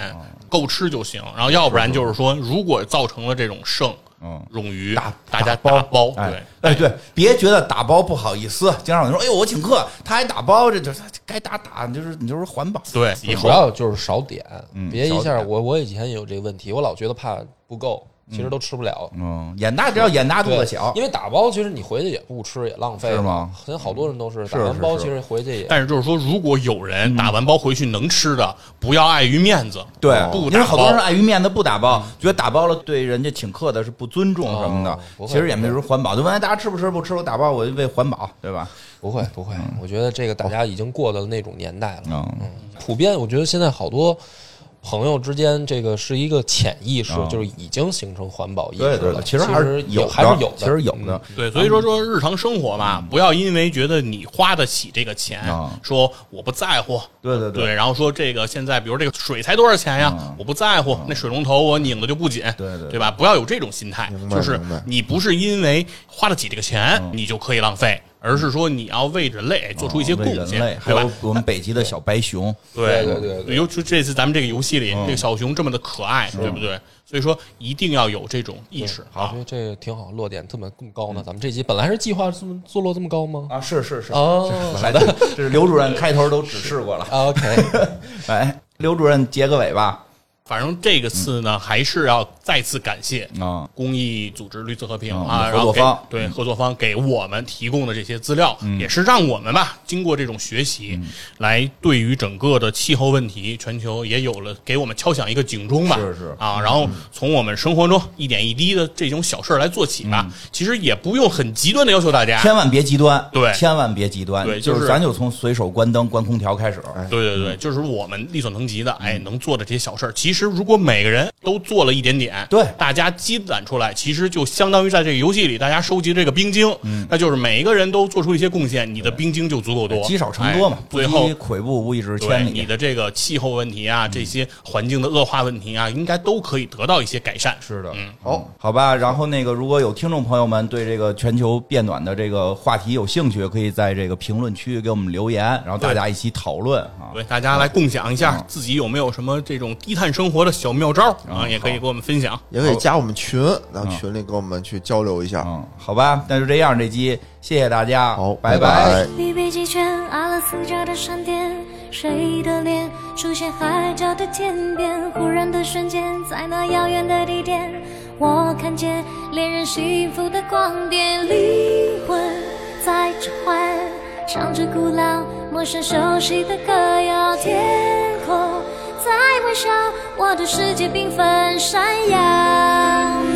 够吃就行。然后要不然就是说，如果造成了这种剩，嗯冗余，打大家打打包，哎对。哎对，别觉得打包不好意思，经常有人说，哎呦我请客，他还打包，这就是该打打，就是你就是环保。对，以主后要就是少点，嗯别一下我我以前也有这个问题，我老觉得怕不够，其实都吃不了。嗯，眼大只要眼大肚子小，因为打包其实你回去也不吃，也浪费是吗？好像好多人都是是打完包，其实回去也但是就是说，如果有人打完包回去能吃的，不要碍于面子，对，不因为打包好多人碍于面子不打包，觉得打包了对人家请客的是不尊重什么的其实也没说环保，就问哎大家吃不吃？不吃我打包，我就为环保，对吧？不会不会。我觉得这个大家已经过了那种年代了。嗯，普遍，我觉得现在好多朋友之间，这个是一个潜意识啊，就是已经形成环保意识了。对对对，其实还是有还是有的，其实有的嗯。对，所以说说日常生活嘛，不要因为觉得你花得起这个钱啊，说我不在乎，对对对。对，然后说这个现在比如这个水才多少钱呀嗯，我不在乎，那水龙头我拧的就不紧，对对对。吧？不要有这种心态就是你不是因为花得起这个钱嗯。你就可以浪费，而是说你要为人类做出一些贡献，对吧还有？我们北极的小白熊，对对对对尤其这次咱们这个游戏里，嗯这个小熊这么的可爱，对不对？所以说一定要有这种意识我啊觉。得这个挺好，落点这么这么高呢。咱们这集本来是计划这么坐落这么高吗？啊，是是是，哦，本来的，这是刘主任开头都指示过了。OK，哎，刘主任结个尾吧。反正这个次呢，还是要再次感谢啊，公益组织绿色和平嗯啊，合然后方对合作方给我们提供的这些资料，嗯也是让我们吧经过这种学习，来对于整个的气候问题，全球也有了给我们敲响一个警钟吧。是是啊，然后从我们生活中一点一滴的这种小事儿来做起吧。其实也不用很极端的要求大家。嗯千万别极端，对千万别极端，对就是就是咱就从随手关灯、关空调开始。对对对，就是我们力所能及的，哎，能做的这些小事儿，其实如果每个人都做了一点点，对大家积攒出来，其实就相当于在这个游戏里，大家收集这个冰晶，嗯，那就是每一个人都做出一些贡献，你的冰晶就足够多，积少成多嘛哎，最后积跬步，无以至对千里。你的这个气候问题啊，这些环境的恶化问题啊，应该都可以得到一些改善。是的，嗯，好，好吧。然后那个，如果有听众朋友们对这个全球变暖的这个话题有兴趣，可以在这个评论区给我们留言，然后大家一起讨论啊。对，大家来共享一下嗯自己有没有什么这种低碳生活的小妙招啊，也可以给我们分享。也可以加我们群，然后群里跟我们去交流一下。嗯，好吧，那就这样，这期谢谢大家，好，拜拜。离北极圈，阿拉斯加的闪电，谁的脸出现海角的天边？忽然的瞬间，在那遥远的地点，我看见恋人幸福的光点，灵魂在召唤，唱着古老、陌生、熟悉的歌谣，天。空在微笑，我的世界缤纷闪耀。